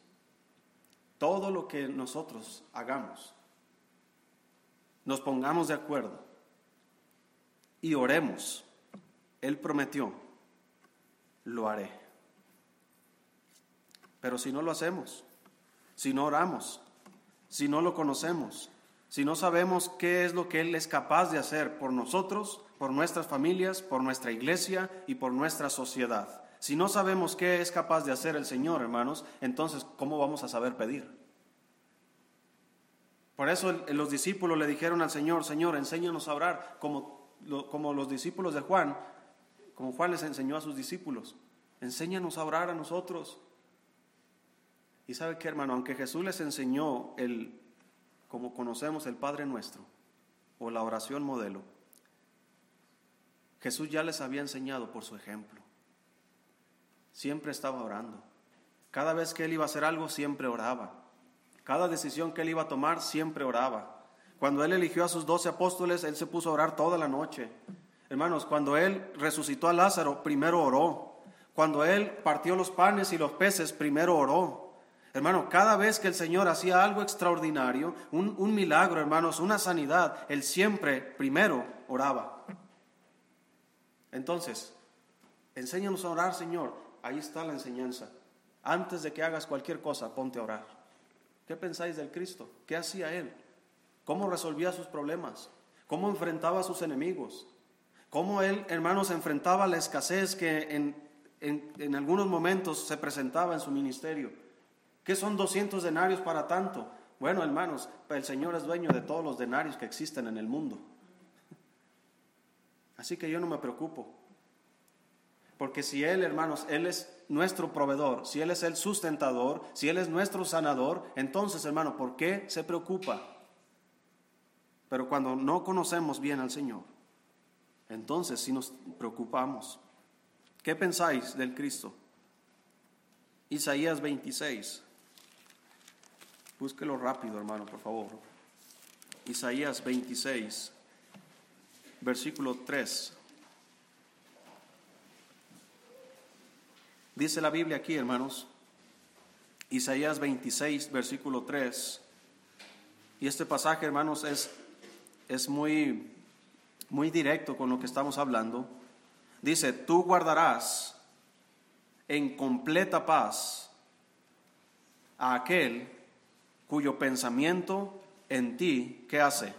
Todo lo que nosotros hagamos nos pongamos de acuerdo y oremos. Él prometió, lo haré. Pero si no lo hacemos, si no oramos, si no lo conocemos, si no sabemos qué es lo que Él es capaz de hacer por nosotros, por nuestras familias, por nuestra iglesia y por nuestra sociedad, si no sabemos qué es capaz de hacer el Señor, hermanos, entonces, ¿cómo vamos a saber pedir? Por eso los discípulos le dijeron al Señor, Señor, enséñanos a orar, como, como los discípulos de Juan, como Juan les enseñó a sus discípulos, enséñanos a orar a nosotros. Y sabe qué, hermano, aunque Jesús les enseñó el, como conocemos el Padre nuestro, o la oración modelo, Jesús ya les había enseñado por su ejemplo. Siempre estaba orando. Cada vez que él iba a hacer algo, siempre oraba. Cada decisión que él iba a tomar siempre oraba. Cuando él eligió a sus doce apóstoles, él se puso a orar toda la noche. Hermanos, cuando él resucitó a Lázaro, primero oró. Cuando él partió los panes y los peces, primero oró. Hermano, cada vez que el Señor hacía algo extraordinario, un, un milagro, hermanos, una sanidad, él siempre primero oraba. Entonces, enséñanos a orar, Señor. Ahí está la enseñanza. Antes de que hagas cualquier cosa, ponte a orar. ¿Qué pensáis del Cristo? ¿Qué hacía Él? ¿Cómo resolvía sus problemas? ¿Cómo enfrentaba a sus enemigos? ¿Cómo Él, hermanos, enfrentaba la escasez que en, en, algunos momentos se presentaba en su ministerio? ¿Qué son 200 denarios para tanto? Bueno, hermanos, el Señor es dueño de todos los denarios que existen en el mundo. Así que yo no me preocupo. Porque si Él, hermanos, Él es nuestro proveedor, si Él es el sustentador, si Él es nuestro sanador, entonces, hermano, ¿por qué se preocupa? Pero cuando no conocemos bien al Señor, entonces sí nos preocupamos. ¿Qué pensáis del Cristo? Isaías 26. Búsquelo rápido, hermano, por favor. Isaías 26, versículo 3. Dice la Biblia aquí, hermanos, Isaías 26, versículo 3. Y este pasaje, hermanos, es, es muy, muy directo con lo que estamos hablando. Dice, tú guardarás en completa paz a aquel cuyo pensamiento en ti, ¿qué hace?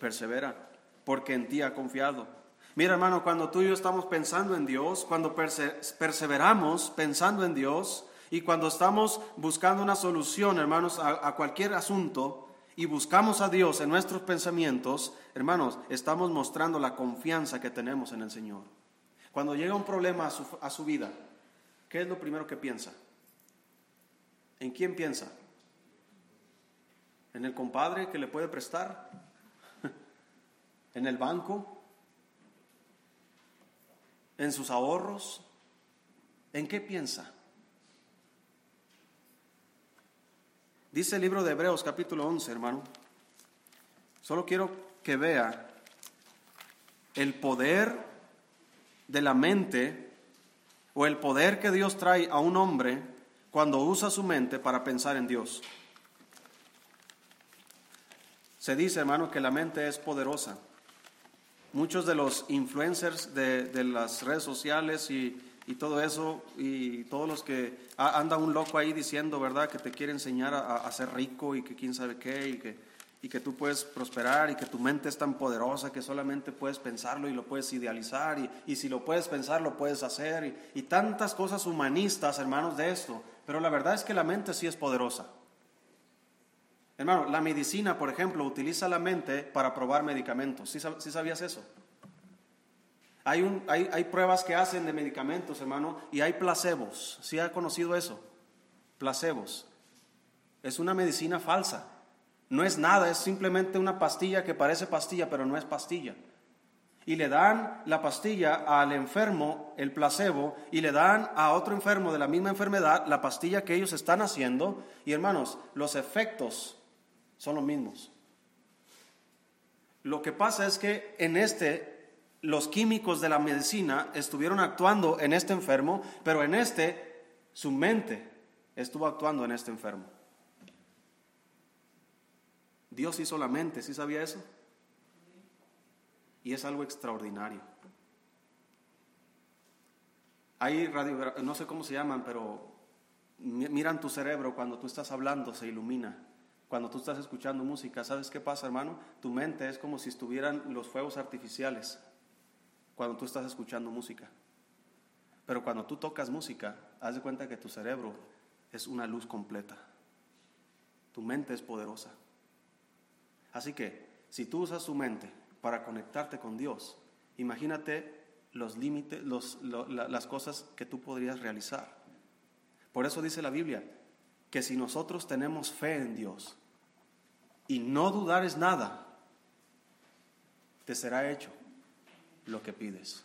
Persevera, porque en ti ha confiado. Mira, hermano, cuando tú y yo estamos pensando en Dios, cuando perseveramos pensando en Dios y cuando estamos buscando una solución, hermanos, a, cualquier asunto y buscamos a Dios en nuestros pensamientos, hermanos, estamos mostrando la confianza que tenemos en el Señor. Cuando llega un problema a su, a su vida, ¿qué es lo primero que piensa? ¿En quién piensa? ¿En el compadre que le puede prestar? ¿En el banco? ¿En sus ahorros? ¿En qué piensa? Dice el libro de Hebreos capítulo 11, hermano. Solo quiero que vea el poder de la mente o el poder que Dios trae a un hombre cuando usa su mente para pensar en Dios. Se dice, hermano, que la mente es poderosa. Muchos de los influencers de, las redes sociales y, todo eso, y todos los que anda un loco ahí diciendo, ¿verdad?, que te quiere enseñar a, ser rico y que quién sabe qué, y que, y que tú puedes prosperar y que tu mente es tan poderosa que solamente puedes pensarlo y lo puedes idealizar, y, y si lo puedes pensar, lo puedes hacer, y, y tantas cosas humanistas, hermanos, de esto. Pero la verdad es que la mente sí es poderosa. Hermano, la medicina, por ejemplo, utiliza la mente para probar medicamentos. ¿Sí, sabías eso? Hay, un, hay, hay, pruebas que hacen de medicamentos, hermano, y hay placebos. ¿Sí ha conocido eso? Placebos. Es una medicina falsa. No es nada, es simplemente una pastilla que parece pastilla, pero no es pastilla. Y le dan la pastilla al enfermo, el placebo, y le dan a otro enfermo de la misma enfermedad la pastilla que ellos están haciendo. Y hermanos, los efectos son los mismos. Lo que pasa es que en este los químicos de la medicina estuvieron actuando en este enfermo, pero en este su mente estuvo actuando en este enfermo. Dios hizo la mente, ¿sí sabía eso? Y es algo extraordinario. Hay radio, no sé cómo se llaman, pero miran tu cerebro cuando tú estás hablando, se ilumina. Cuando tú estás escuchando música, ¿sabes qué pasa, hermano? Tu mente es como si estuvieran los fuegos artificiales cuando tú estás escuchando música. Pero cuando tú tocas música, haz de cuenta que tu cerebro es una luz completa. Tu mente es poderosa. Así que, si tú usas tu mente para conectarte con Dios, imagínate los límites, las cosas que tú podrías realizar. Por eso dice la Biblia, que si nosotros tenemos fe en Dios y no dudares nada, te será hecho lo que pides.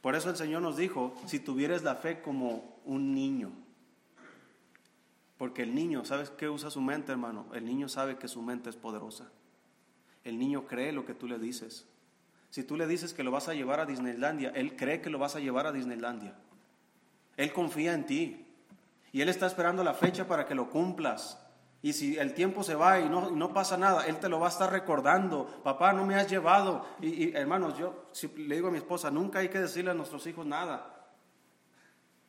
Por eso el Señor nos dijo, si tuvieres la fe como un niño, porque el niño, ¿sabes qué usa su mente, hermano? El niño sabe que su mente es poderosa. El niño cree lo que tú le dices. Si tú le dices que lo vas a llevar a Disneylandia, él cree que lo vas a llevar a Disneylandia. Él confía en ti. Y Él está esperando la fecha para que lo cumplas. Y si el tiempo se va y no, no pasa nada, Él te lo va a estar recordando. Papá, no me has llevado. Y, hermanos, yo le digo a mi esposa, nunca hay que decirle a nuestros hijos nada.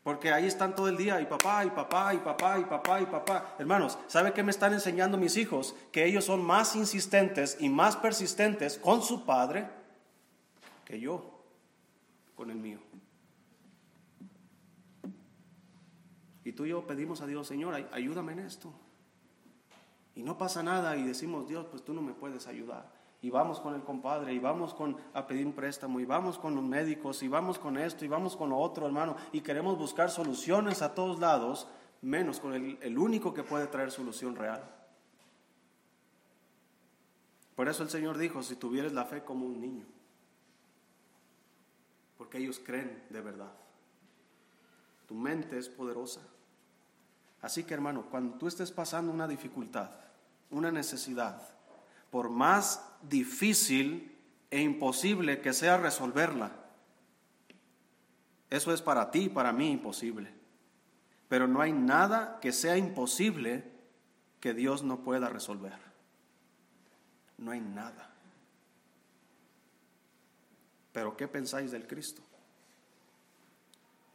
Porque ahí están todo el día y papá, y papá, y papá, y papá, y papá. Hermanos, ¿sabe qué me están enseñando mis hijos? Que ellos son más insistentes y más persistentes con su padre que yo con el mío. Y tú y yo pedimos a Dios, Señor, ayúdame en esto. Y no pasa nada y decimos, Dios, pues tú no me puedes ayudar. Y vamos con el compadre, y vamos con, a pedir un préstamo, y vamos con los médicos, y vamos con esto, y vamos con lo otro, hermano. Y queremos buscar soluciones a todos lados, menos con el, el único que puede traer solución real. Por eso el Señor dijo, si tuvieres la fe como un niño, porque ellos creen de verdad. Tu mente es poderosa. Así que hermano, cuando tú estés pasando una dificultad, una necesidad, por más difícil e imposible que sea resolverla, eso es para ti y para mí imposible. Pero no hay nada que sea imposible que Dios no pueda resolver. No hay nada. Pero ¿qué pensáis del Cristo?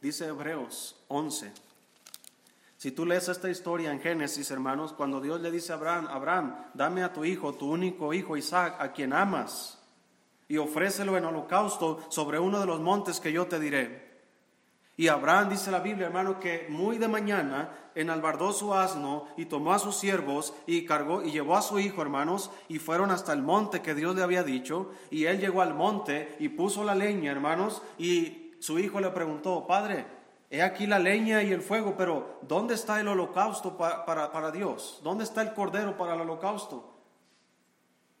Dice Hebreos 11, si tú lees esta historia en Génesis, hermanos, cuando Dios le dice a Abraham, Abraham, dame a tu hijo, tu único hijo Isaac, a quien amas, y ofrécelo en holocausto sobre uno de los montes que yo te diré. Y Abraham dice la Biblia, hermano, que muy de mañana enalbardó su asno y tomó a sus siervos y cargó y llevó a su hijo, hermanos, y fueron hasta el monte que Dios le había dicho. Y él llegó al monte y puso la leña, hermanos, y su hijo le preguntó, Padre, he aquí la leña y el fuego, pero ¿dónde está el holocausto para, para Dios? ¿Dónde está el cordero para el holocausto?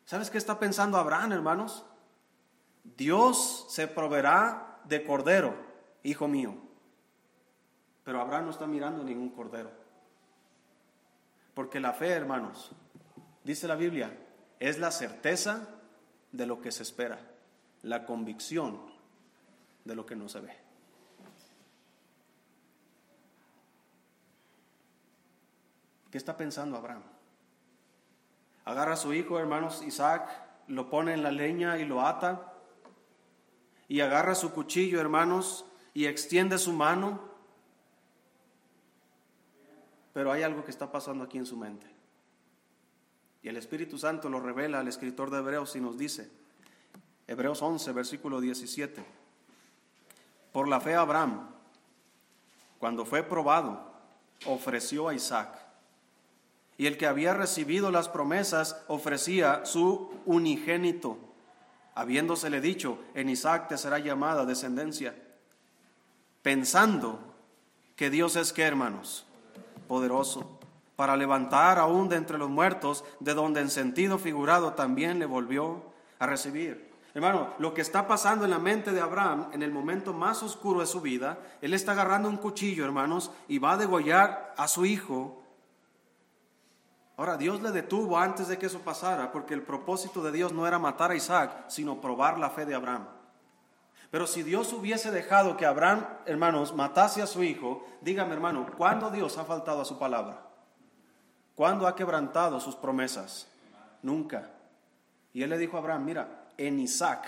¿Sabes qué está pensando Abraham, hermanos? Dios se proveerá de cordero, hijo mío. Pero Abraham no está mirando ningún cordero. Porque la fe, hermanos, dice la Biblia, es la certeza de lo que se espera, la convicción de lo que no se ve. ¿Qué está pensando Abraham? Agarra a su hijo, hermanos, Isaac, lo pone en la leña y lo ata, y agarra su cuchillo, hermanos, y extiende su mano pero hay algo que está pasando aquí en su mente. Y el Espíritu Santo lo revela al escritor de Hebreos y nos dice, Hebreos 11, versículo 17, por la fe Abraham, cuando fue probado, ofreció a Isaac. Y el que había recibido las promesas ofrecía su unigénito, habiéndosele dicho, en Isaac te será llamada descendencia, pensando que Dios es que, hermanos, poderoso para levantar aún de entre los muertos, de donde en sentido figurado también le volvió a recibir. Hermano, lo que está pasando en la mente de Abraham en el momento más oscuro de su vida, él está agarrando un cuchillo, hermanos, y va a degollar a su hijo. Ahora, Dios le detuvo antes de que eso pasara, porque el propósito de Dios no era matar a Isaac, sino probar la fe de Abraham. Pero si Dios hubiese dejado que Abraham, hermanos, matase a su hijo, dígame hermano, ¿cuándo Dios ha faltado a su palabra? ¿Cuándo ha quebrantado sus promesas? Nunca. Y él le dijo a Abraham, mira, en Isaac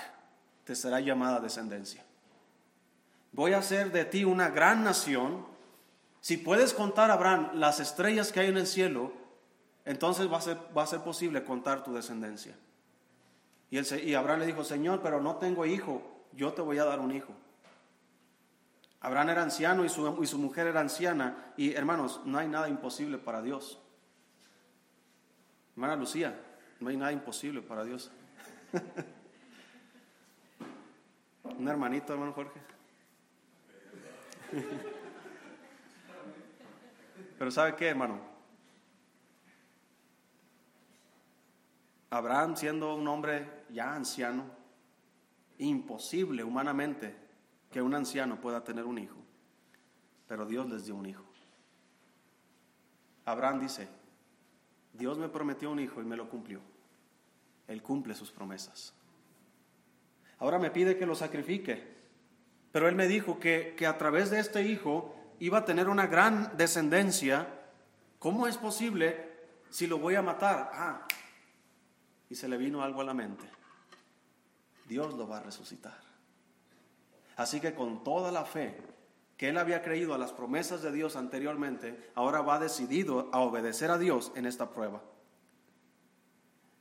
te será llamada descendencia. Voy a hacer de ti una gran nación. Si puedes contar, Abraham, las estrellas que hay en el cielo, entonces va a ser, posible contar tu descendencia. Y, y Abraham le dijo, Señor, pero no tengo hijo yo te voy a dar un hijo. Abraham era anciano y su, y su mujer era anciana. Y hermanos, no hay nada imposible para Dios. Hermana Lucía, no hay nada imposible para Dios. un hermanito, hermano Jorge. Pero ¿sabe qué, hermano? Abraham, siendo un hombre ya anciano, imposible humanamente que un anciano pueda tener un hijo, pero Dios les dio un hijo. Abraham dice, Dios me prometió un hijo y me lo cumplió. Él cumple sus promesas. Ahora me pide que lo sacrifique, pero él me dijo que, que a través de este hijo iba a tener una gran descendencia. ¿Cómo es posible si lo voy a matar? Ah, y se le vino algo a la mente. Dios lo va a resucitar. Así que con toda la fe que él había creído a las promesas de Dios anteriormente, ahora va decidido a obedecer a Dios en esta prueba.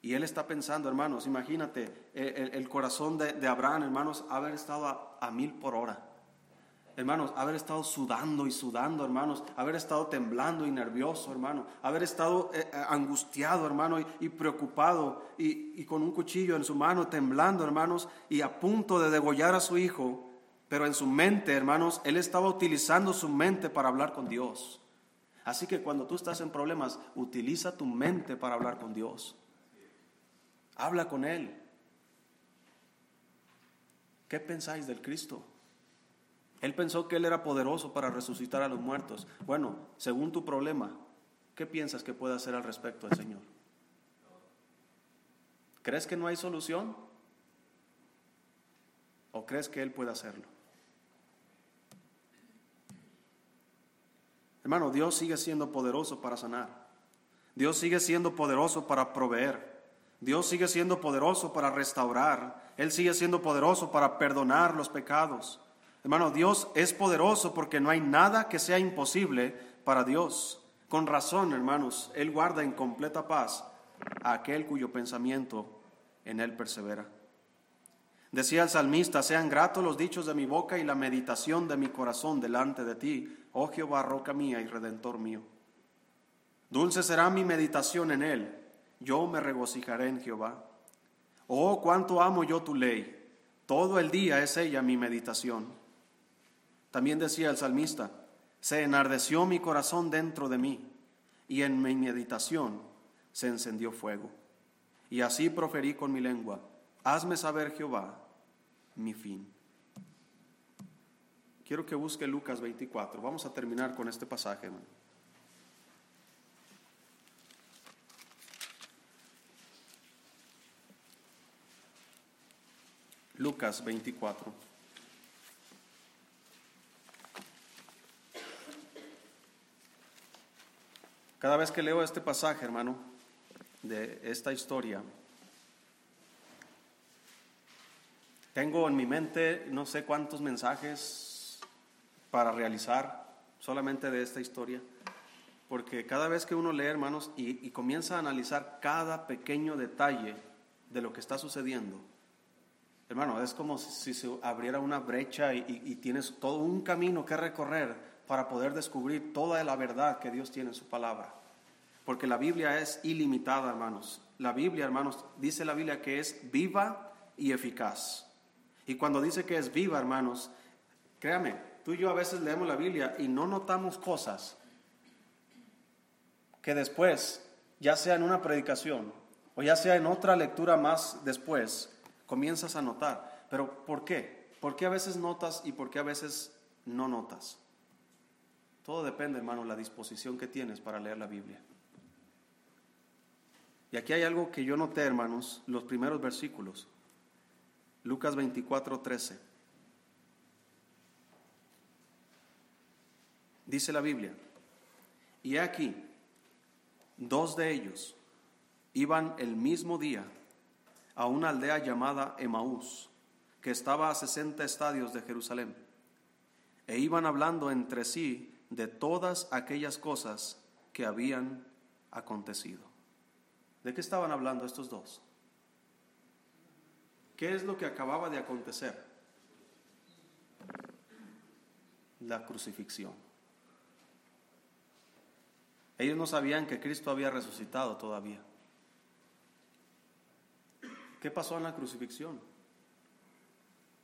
Y él está pensando, hermanos, imagínate el, corazón de, Abraham, hermanos, haber estado a mil por hora hermanos, haber estado sudando y sudando, hermanos, haber estado temblando y nervioso, hermano, haber estado eh, eh, angustiado, hermano, y, preocupado y, y, con un cuchillo en su mano, temblando, hermanos, y a punto de degollar a su hijo, pero en su mente, hermanos, él estaba utilizando su mente para hablar con Dios. Así que cuando tú estás en problemas, utiliza tu mente para hablar con Dios. Habla con Él. ¿Qué pensáis del Cristo? Él pensó que Él era poderoso para resucitar a los muertos. Bueno, según tu problema, ¿qué piensas que puede hacer al respecto el Señor? ¿Crees que no hay solución? ¿O crees que Él puede hacerlo? Hermano, Dios sigue siendo poderoso para sanar. Dios sigue siendo poderoso para proveer. Dios sigue siendo poderoso para restaurar. Él sigue siendo poderoso para perdonar los pecados. Hermano, Dios es poderoso porque no hay nada que sea imposible para Dios. Con razón, hermanos, Él guarda en completa paz a aquel cuyo pensamiento en Él persevera. Decía el salmista, sean gratos los dichos de mi boca y la meditación de mi corazón delante de ti, oh Jehová, roca mía y redentor mío. Dulce será mi meditación en él, yo me regocijaré en Jehová. Oh, cuánto amo yo tu ley, todo el día es ella mi meditación. También decía el salmista, se enardeció mi corazón dentro de mí, y en mi meditación se encendió fuego. Y así proferí con mi lengua, hazme saber Jehová mi fin. Quiero que busque Lucas 24. Vamos a terminar con este pasaje. Lucas 24. Cada vez que leo este pasaje, hermano, de esta historia, tengo en mi mente no sé cuántos mensajes para realizar solamente de esta historia, porque cada vez que uno lee, hermanos, y, comienza a analizar cada pequeño detalle de lo que está sucediendo, hermano, es como si se abriera una brecha y, tienes todo un camino que recorrer para poder descubrir toda la verdad que Dios tiene en su palabra porque la Biblia es ilimitada, hermanos. La Biblia, hermanos, dice la Biblia que es viva y eficaz. Y cuando dice que es viva, hermanos, créame, tú y yo a veces leemos la Biblia y no notamos cosas que después, ya sea en una predicación o ya sea en otra lectura más después, comienzas a notar. Pero ¿por qué? ¿Por qué a veces notas y por qué a veces no notas? Todo depende, hermano, la disposición que tienes para leer la Biblia. Y aquí hay algo que yo noté, hermanos, los primeros versículos. Lucas 24, 13. Dice la Biblia, y aquí, dos de ellos iban el mismo día a una aldea llamada Emaús, que estaba a 60 estadios de Jerusalén, e iban hablando entre sí de todas aquellas cosas que habían acontecido. ¿De qué estaban hablando estos dos? ¿Qué es lo que acababa de acontecer? La crucifixión. Ellos no sabían que Cristo había resucitado todavía. ¿Qué pasó en la crucifixión?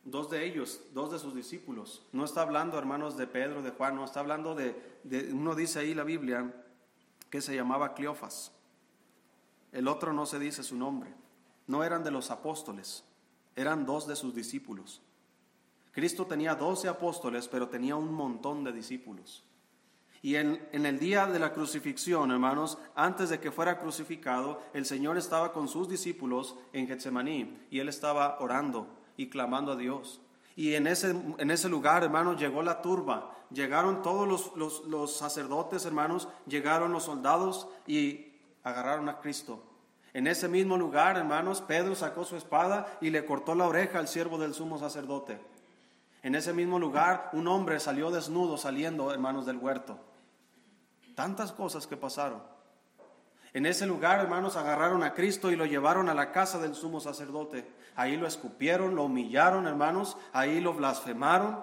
Dos de ellos, dos de sus discípulos. No está hablando, hermanos, de Pedro, de Juan, no está hablando de, uno dice ahí la Biblia que se llamaba Cleofas. El otro no se dice su nombre. No eran de los apóstoles, eran dos de sus discípulos. Cristo tenía doce apóstoles, pero tenía un montón de discípulos. Y en, en, el día de la crucifixión, hermanos, antes de que fuera crucificado, el Señor estaba con sus discípulos en Getsemaní y él estaba orando y clamando a Dios. Y en ese, en ese lugar, hermanos, llegó la turba, llegaron todos los, los, los sacerdotes, hermanos, llegaron los soldados y agarraron a Cristo. En ese mismo lugar, hermanos, Pedro sacó su espada y le cortó la oreja al siervo del sumo sacerdote. En ese mismo lugar, un hombre salió desnudo saliendo, hermanos, del huerto. Tantas cosas que pasaron. En ese lugar, hermanos, agarraron a Cristo y lo llevaron a la casa del sumo sacerdote. Ahí lo escupieron, lo humillaron, hermanos, ahí lo blasfemaron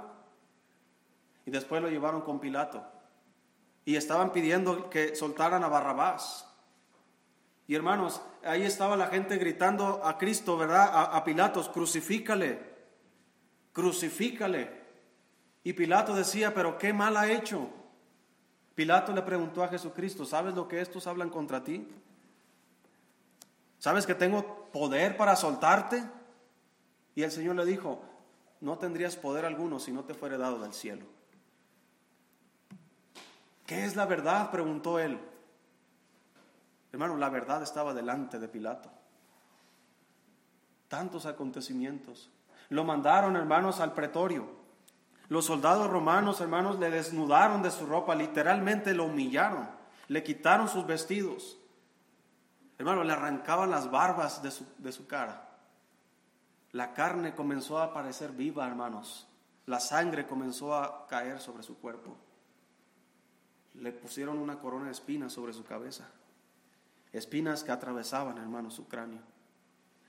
y después lo llevaron con Pilato. Y estaban pidiendo que soltaran a Barrabás. Y hermanos, ahí estaba la gente gritando a Cristo, ¿verdad? A, Pilatos, crucifícale, crucifícale. Y Pilato decía, pero ¿qué mal ha hecho? Pilato le preguntó a Jesucristo, ¿sabes lo que estos hablan contra ti? ¿Sabes que tengo poder para soltarte? Y el Señor le dijo, no tendrías poder alguno si no te fuera dado del cielo. ¿Qué es la verdad? preguntó él. Hermano, la verdad estaba delante de Pilato. Tantos acontecimientos. Lo mandaron, hermanos, al pretorio. Los soldados romanos, hermanos, le desnudaron de su ropa, literalmente lo humillaron, le quitaron sus vestidos. Hermano, le arrancaban las barbas de su, de su cara. La carne comenzó a aparecer viva, hermanos. La sangre comenzó a caer sobre su cuerpo. Le pusieron una corona de espinas sobre su cabeza espinas que atravesaban, hermano, su cráneo.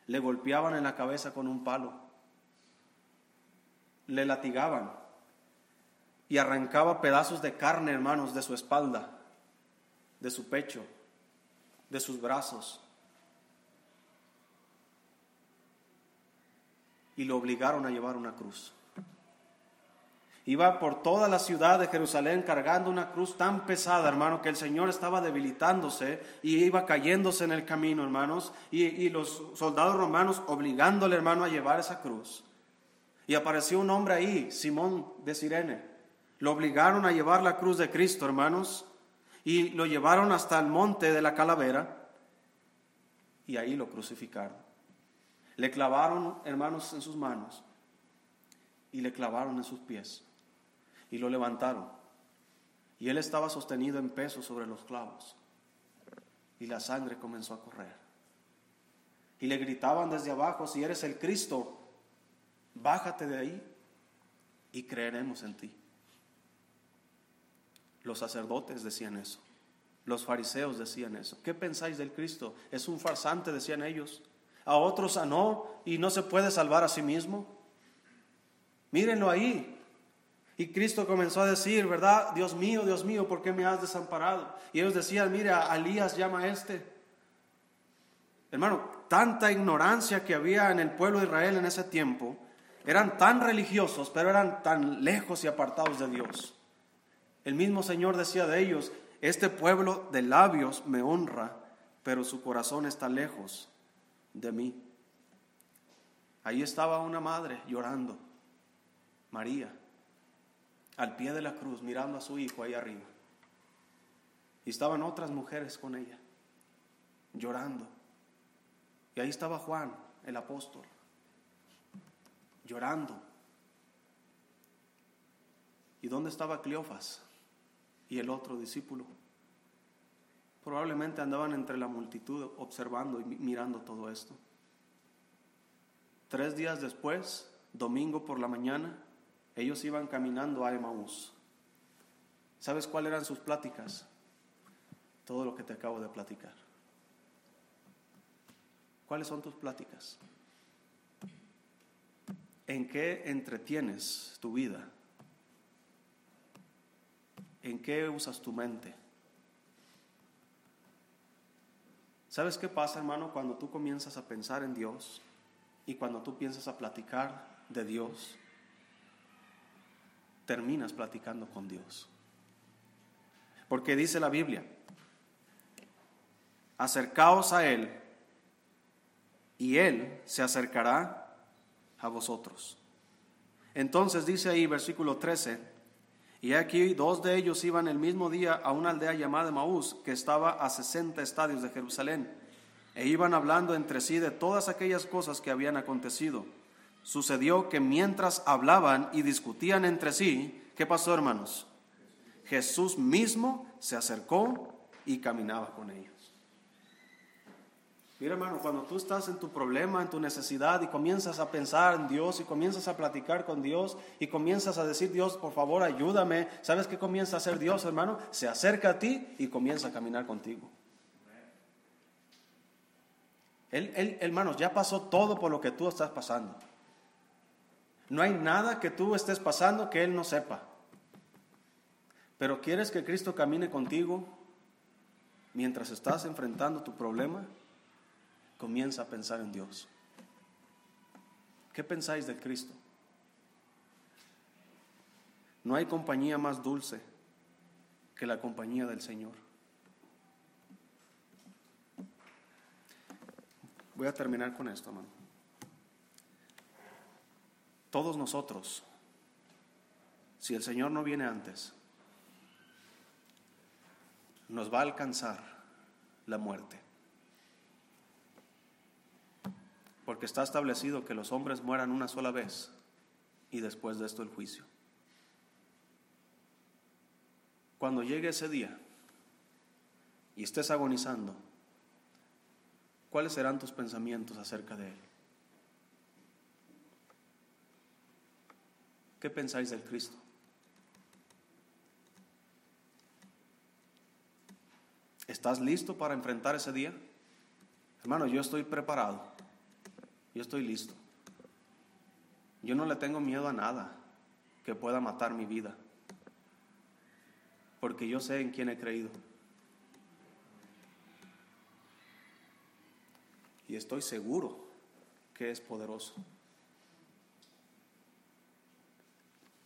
Le golpeaban en la cabeza con un palo. le latigaban y arrancaba pedazos de carne, hermanos, de su espalda, de su pecho, de sus brazos. Y lo obligaron a llevar una cruz. Iba por toda la ciudad de Jerusalén cargando una cruz tan pesada, hermano, que el Señor estaba debilitándose y iba cayéndose en el camino, hermanos, y, y los soldados romanos obligándole, hermano, a llevar esa cruz. Y apareció un hombre ahí, Simón de Sirene. Lo obligaron a llevar la cruz de Cristo, hermanos, y lo llevaron hasta el monte de la calavera y ahí lo crucificaron. Le clavaron, hermanos, en sus manos y le clavaron en sus pies y lo levantaron. Y él estaba sostenido en peso sobre los clavos. Y la sangre comenzó a correr. Y le gritaban desde abajo, si eres el Cristo, bájate de ahí y creeremos en ti. Los sacerdotes decían eso. Los fariseos decían eso. ¿Qué pensáis del Cristo? Es un farsante, decían ellos. A otros sanó y no se puede salvar a sí mismo. Mírenlo ahí. Y Cristo comenzó a decir, ¿verdad? Dios mío, Dios mío, ¿por qué me has desamparado? Y ellos decían, mira, Alías llama a este. Hermano, tanta ignorancia que había en el pueblo de Israel en ese tiempo, eran tan religiosos, pero eran tan lejos y apartados de Dios. El mismo Señor decía de ellos, este pueblo de labios me honra, pero su corazón está lejos de mí. Ahí estaba una madre llorando, María, al pie de la cruz, mirando a su hijo ahí arriba. Y estaban otras mujeres con ella, llorando. Y ahí estaba Juan, el apóstol, llorando. ¿Y dónde estaba Cleofas? Y el otro discípulo. Probablemente andaban entre la multitud observando y mirando todo esto. Tres días después, domingo por la mañana, ellos iban caminando a Emaús. ¿Sabes cuáles eran sus pláticas? Todo lo que te acabo de platicar. ¿Cuáles son tus pláticas? ¿En qué entretienes tu vida? ¿En qué usas tu mente? ¿Sabes qué pasa, hermano, cuando tú comienzas a pensar en Dios y cuando tú piensas a platicar de Dios? Terminas platicando con Dios. Porque dice la Biblia, acercaos a Él y Él se acercará a vosotros. Entonces dice ahí, versículo 13, y aquí dos de ellos iban el mismo día a una aldea llamada Maús, que estaba a 60 estadios de Jerusalén, e iban hablando entre sí de todas aquellas cosas que habían acontecido. Sucedió que mientras hablaban y discutían entre sí, ¿qué pasó, hermanos? Jesús mismo se acercó y caminaba con ellos. Mira hermano, cuando tú estás en tu problema, en tu necesidad y comienzas a pensar en Dios y comienzas a platicar con Dios y comienzas a decir, Dios, por favor, ayúdame, ¿sabes qué comienza a hacer Dios, hermano? Se acerca a ti y comienza a caminar contigo. Él, él, hermanos, ya pasó todo por lo que tú estás pasando. No hay nada que tú estés pasando que Él no sepa. Pero ¿quieres que Cristo camine contigo mientras estás enfrentando tu problema? Comienza a pensar en Dios. ¿Qué pensáis de Cristo? No hay compañía más dulce que la compañía del Señor. Voy a terminar con esto, hermano. Todos nosotros, si el Señor no viene antes, nos va a alcanzar la muerte. Porque está establecido que los hombres mueran una sola vez y después de esto el juicio. Cuando llegue ese día y estés agonizando, ¿cuáles serán tus pensamientos acerca de él? ¿Qué pensáis del Cristo? ¿Estás listo para enfrentar ese día? Hermano, yo estoy preparado. Yo estoy listo. Yo no le tengo miedo a nada. que pueda matar mi vida, porque yo sé en quién he creído. Y estoy seguro que es poderoso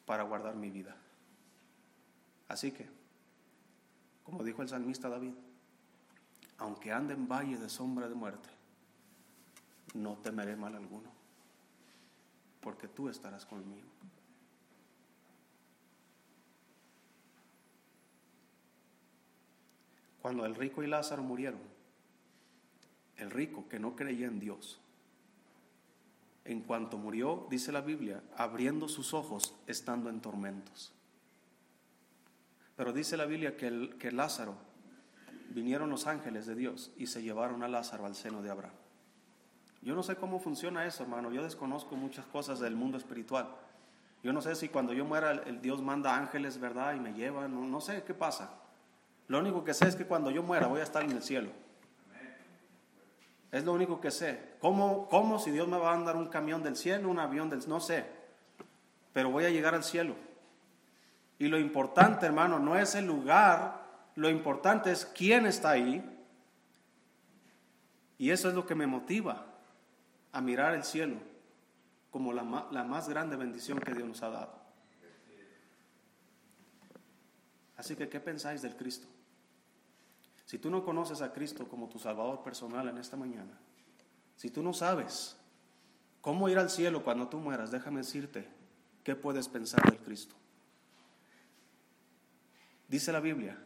para guardar mi vida. Así que, como dijo el salmista David, aunque ande en valle de sombra de muerte, no temeré mal alguno, porque tú estarás conmigo. Cuando el rico y Lázaro murieron, el rico que no creía en Dios, en cuanto murió, dice la Biblia, abriendo sus ojos estando en tormentos. Pero dice la Biblia que, el, que Lázaro, vinieron los ángeles de Dios y se llevaron a Lázaro al seno de Abraham. Yo no sé cómo funciona eso, hermano. Yo desconozco muchas cosas del mundo espiritual. Yo no sé si cuando yo muera el, Dios manda ángeles, ¿verdad? Y me lleva. No, sé qué pasa. Lo único que sé es que cuando yo muera voy a estar en el cielo. Es lo único que sé. ¿Cómo, ¿Cómo si Dios me va a mandar un camión del cielo, un avión del... No sé. Pero voy a llegar al cielo. Y lo importante, hermano, no es el lugar, lo importante es quién está ahí. Y eso es lo que me motiva a mirar el cielo como la, la más grande bendición que Dios nos ha dado. Así que, ¿qué pensáis del Cristo? Si tú no conoces a Cristo como tu Salvador personal en esta mañana, si tú no sabes cómo ir al cielo cuando tú mueras, déjame decirte qué puedes pensar del Cristo. Dice la Biblia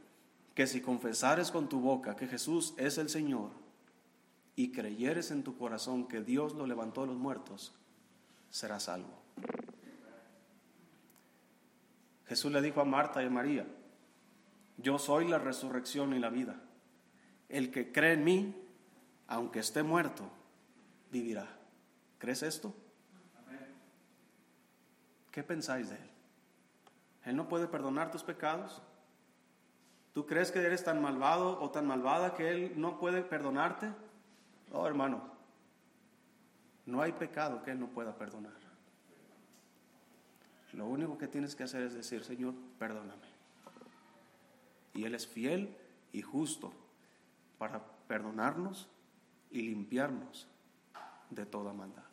que si confesares con tu boca que Jesús es el Señor y creyeres en tu corazón que Dios lo levantó de los muertos, serás salvo. Jesús le dijo a Marta y a María, yo soy la resurrección y la vida. El que cree en mí, aunque esté muerto, vivirá. ¿Crees esto? ¿Qué pensáis de Él? ¿Él no puede perdonar tus pecados? ¿Tú crees que eres tan malvado o tan malvada que Él no puede perdonarte? Oh, hermano, no hay pecado que Él no pueda perdonar. Lo único que tienes que hacer es decir, Señor, perdóname. Y Él es fiel y justo para perdonarnos y limpiarnos de toda maldad.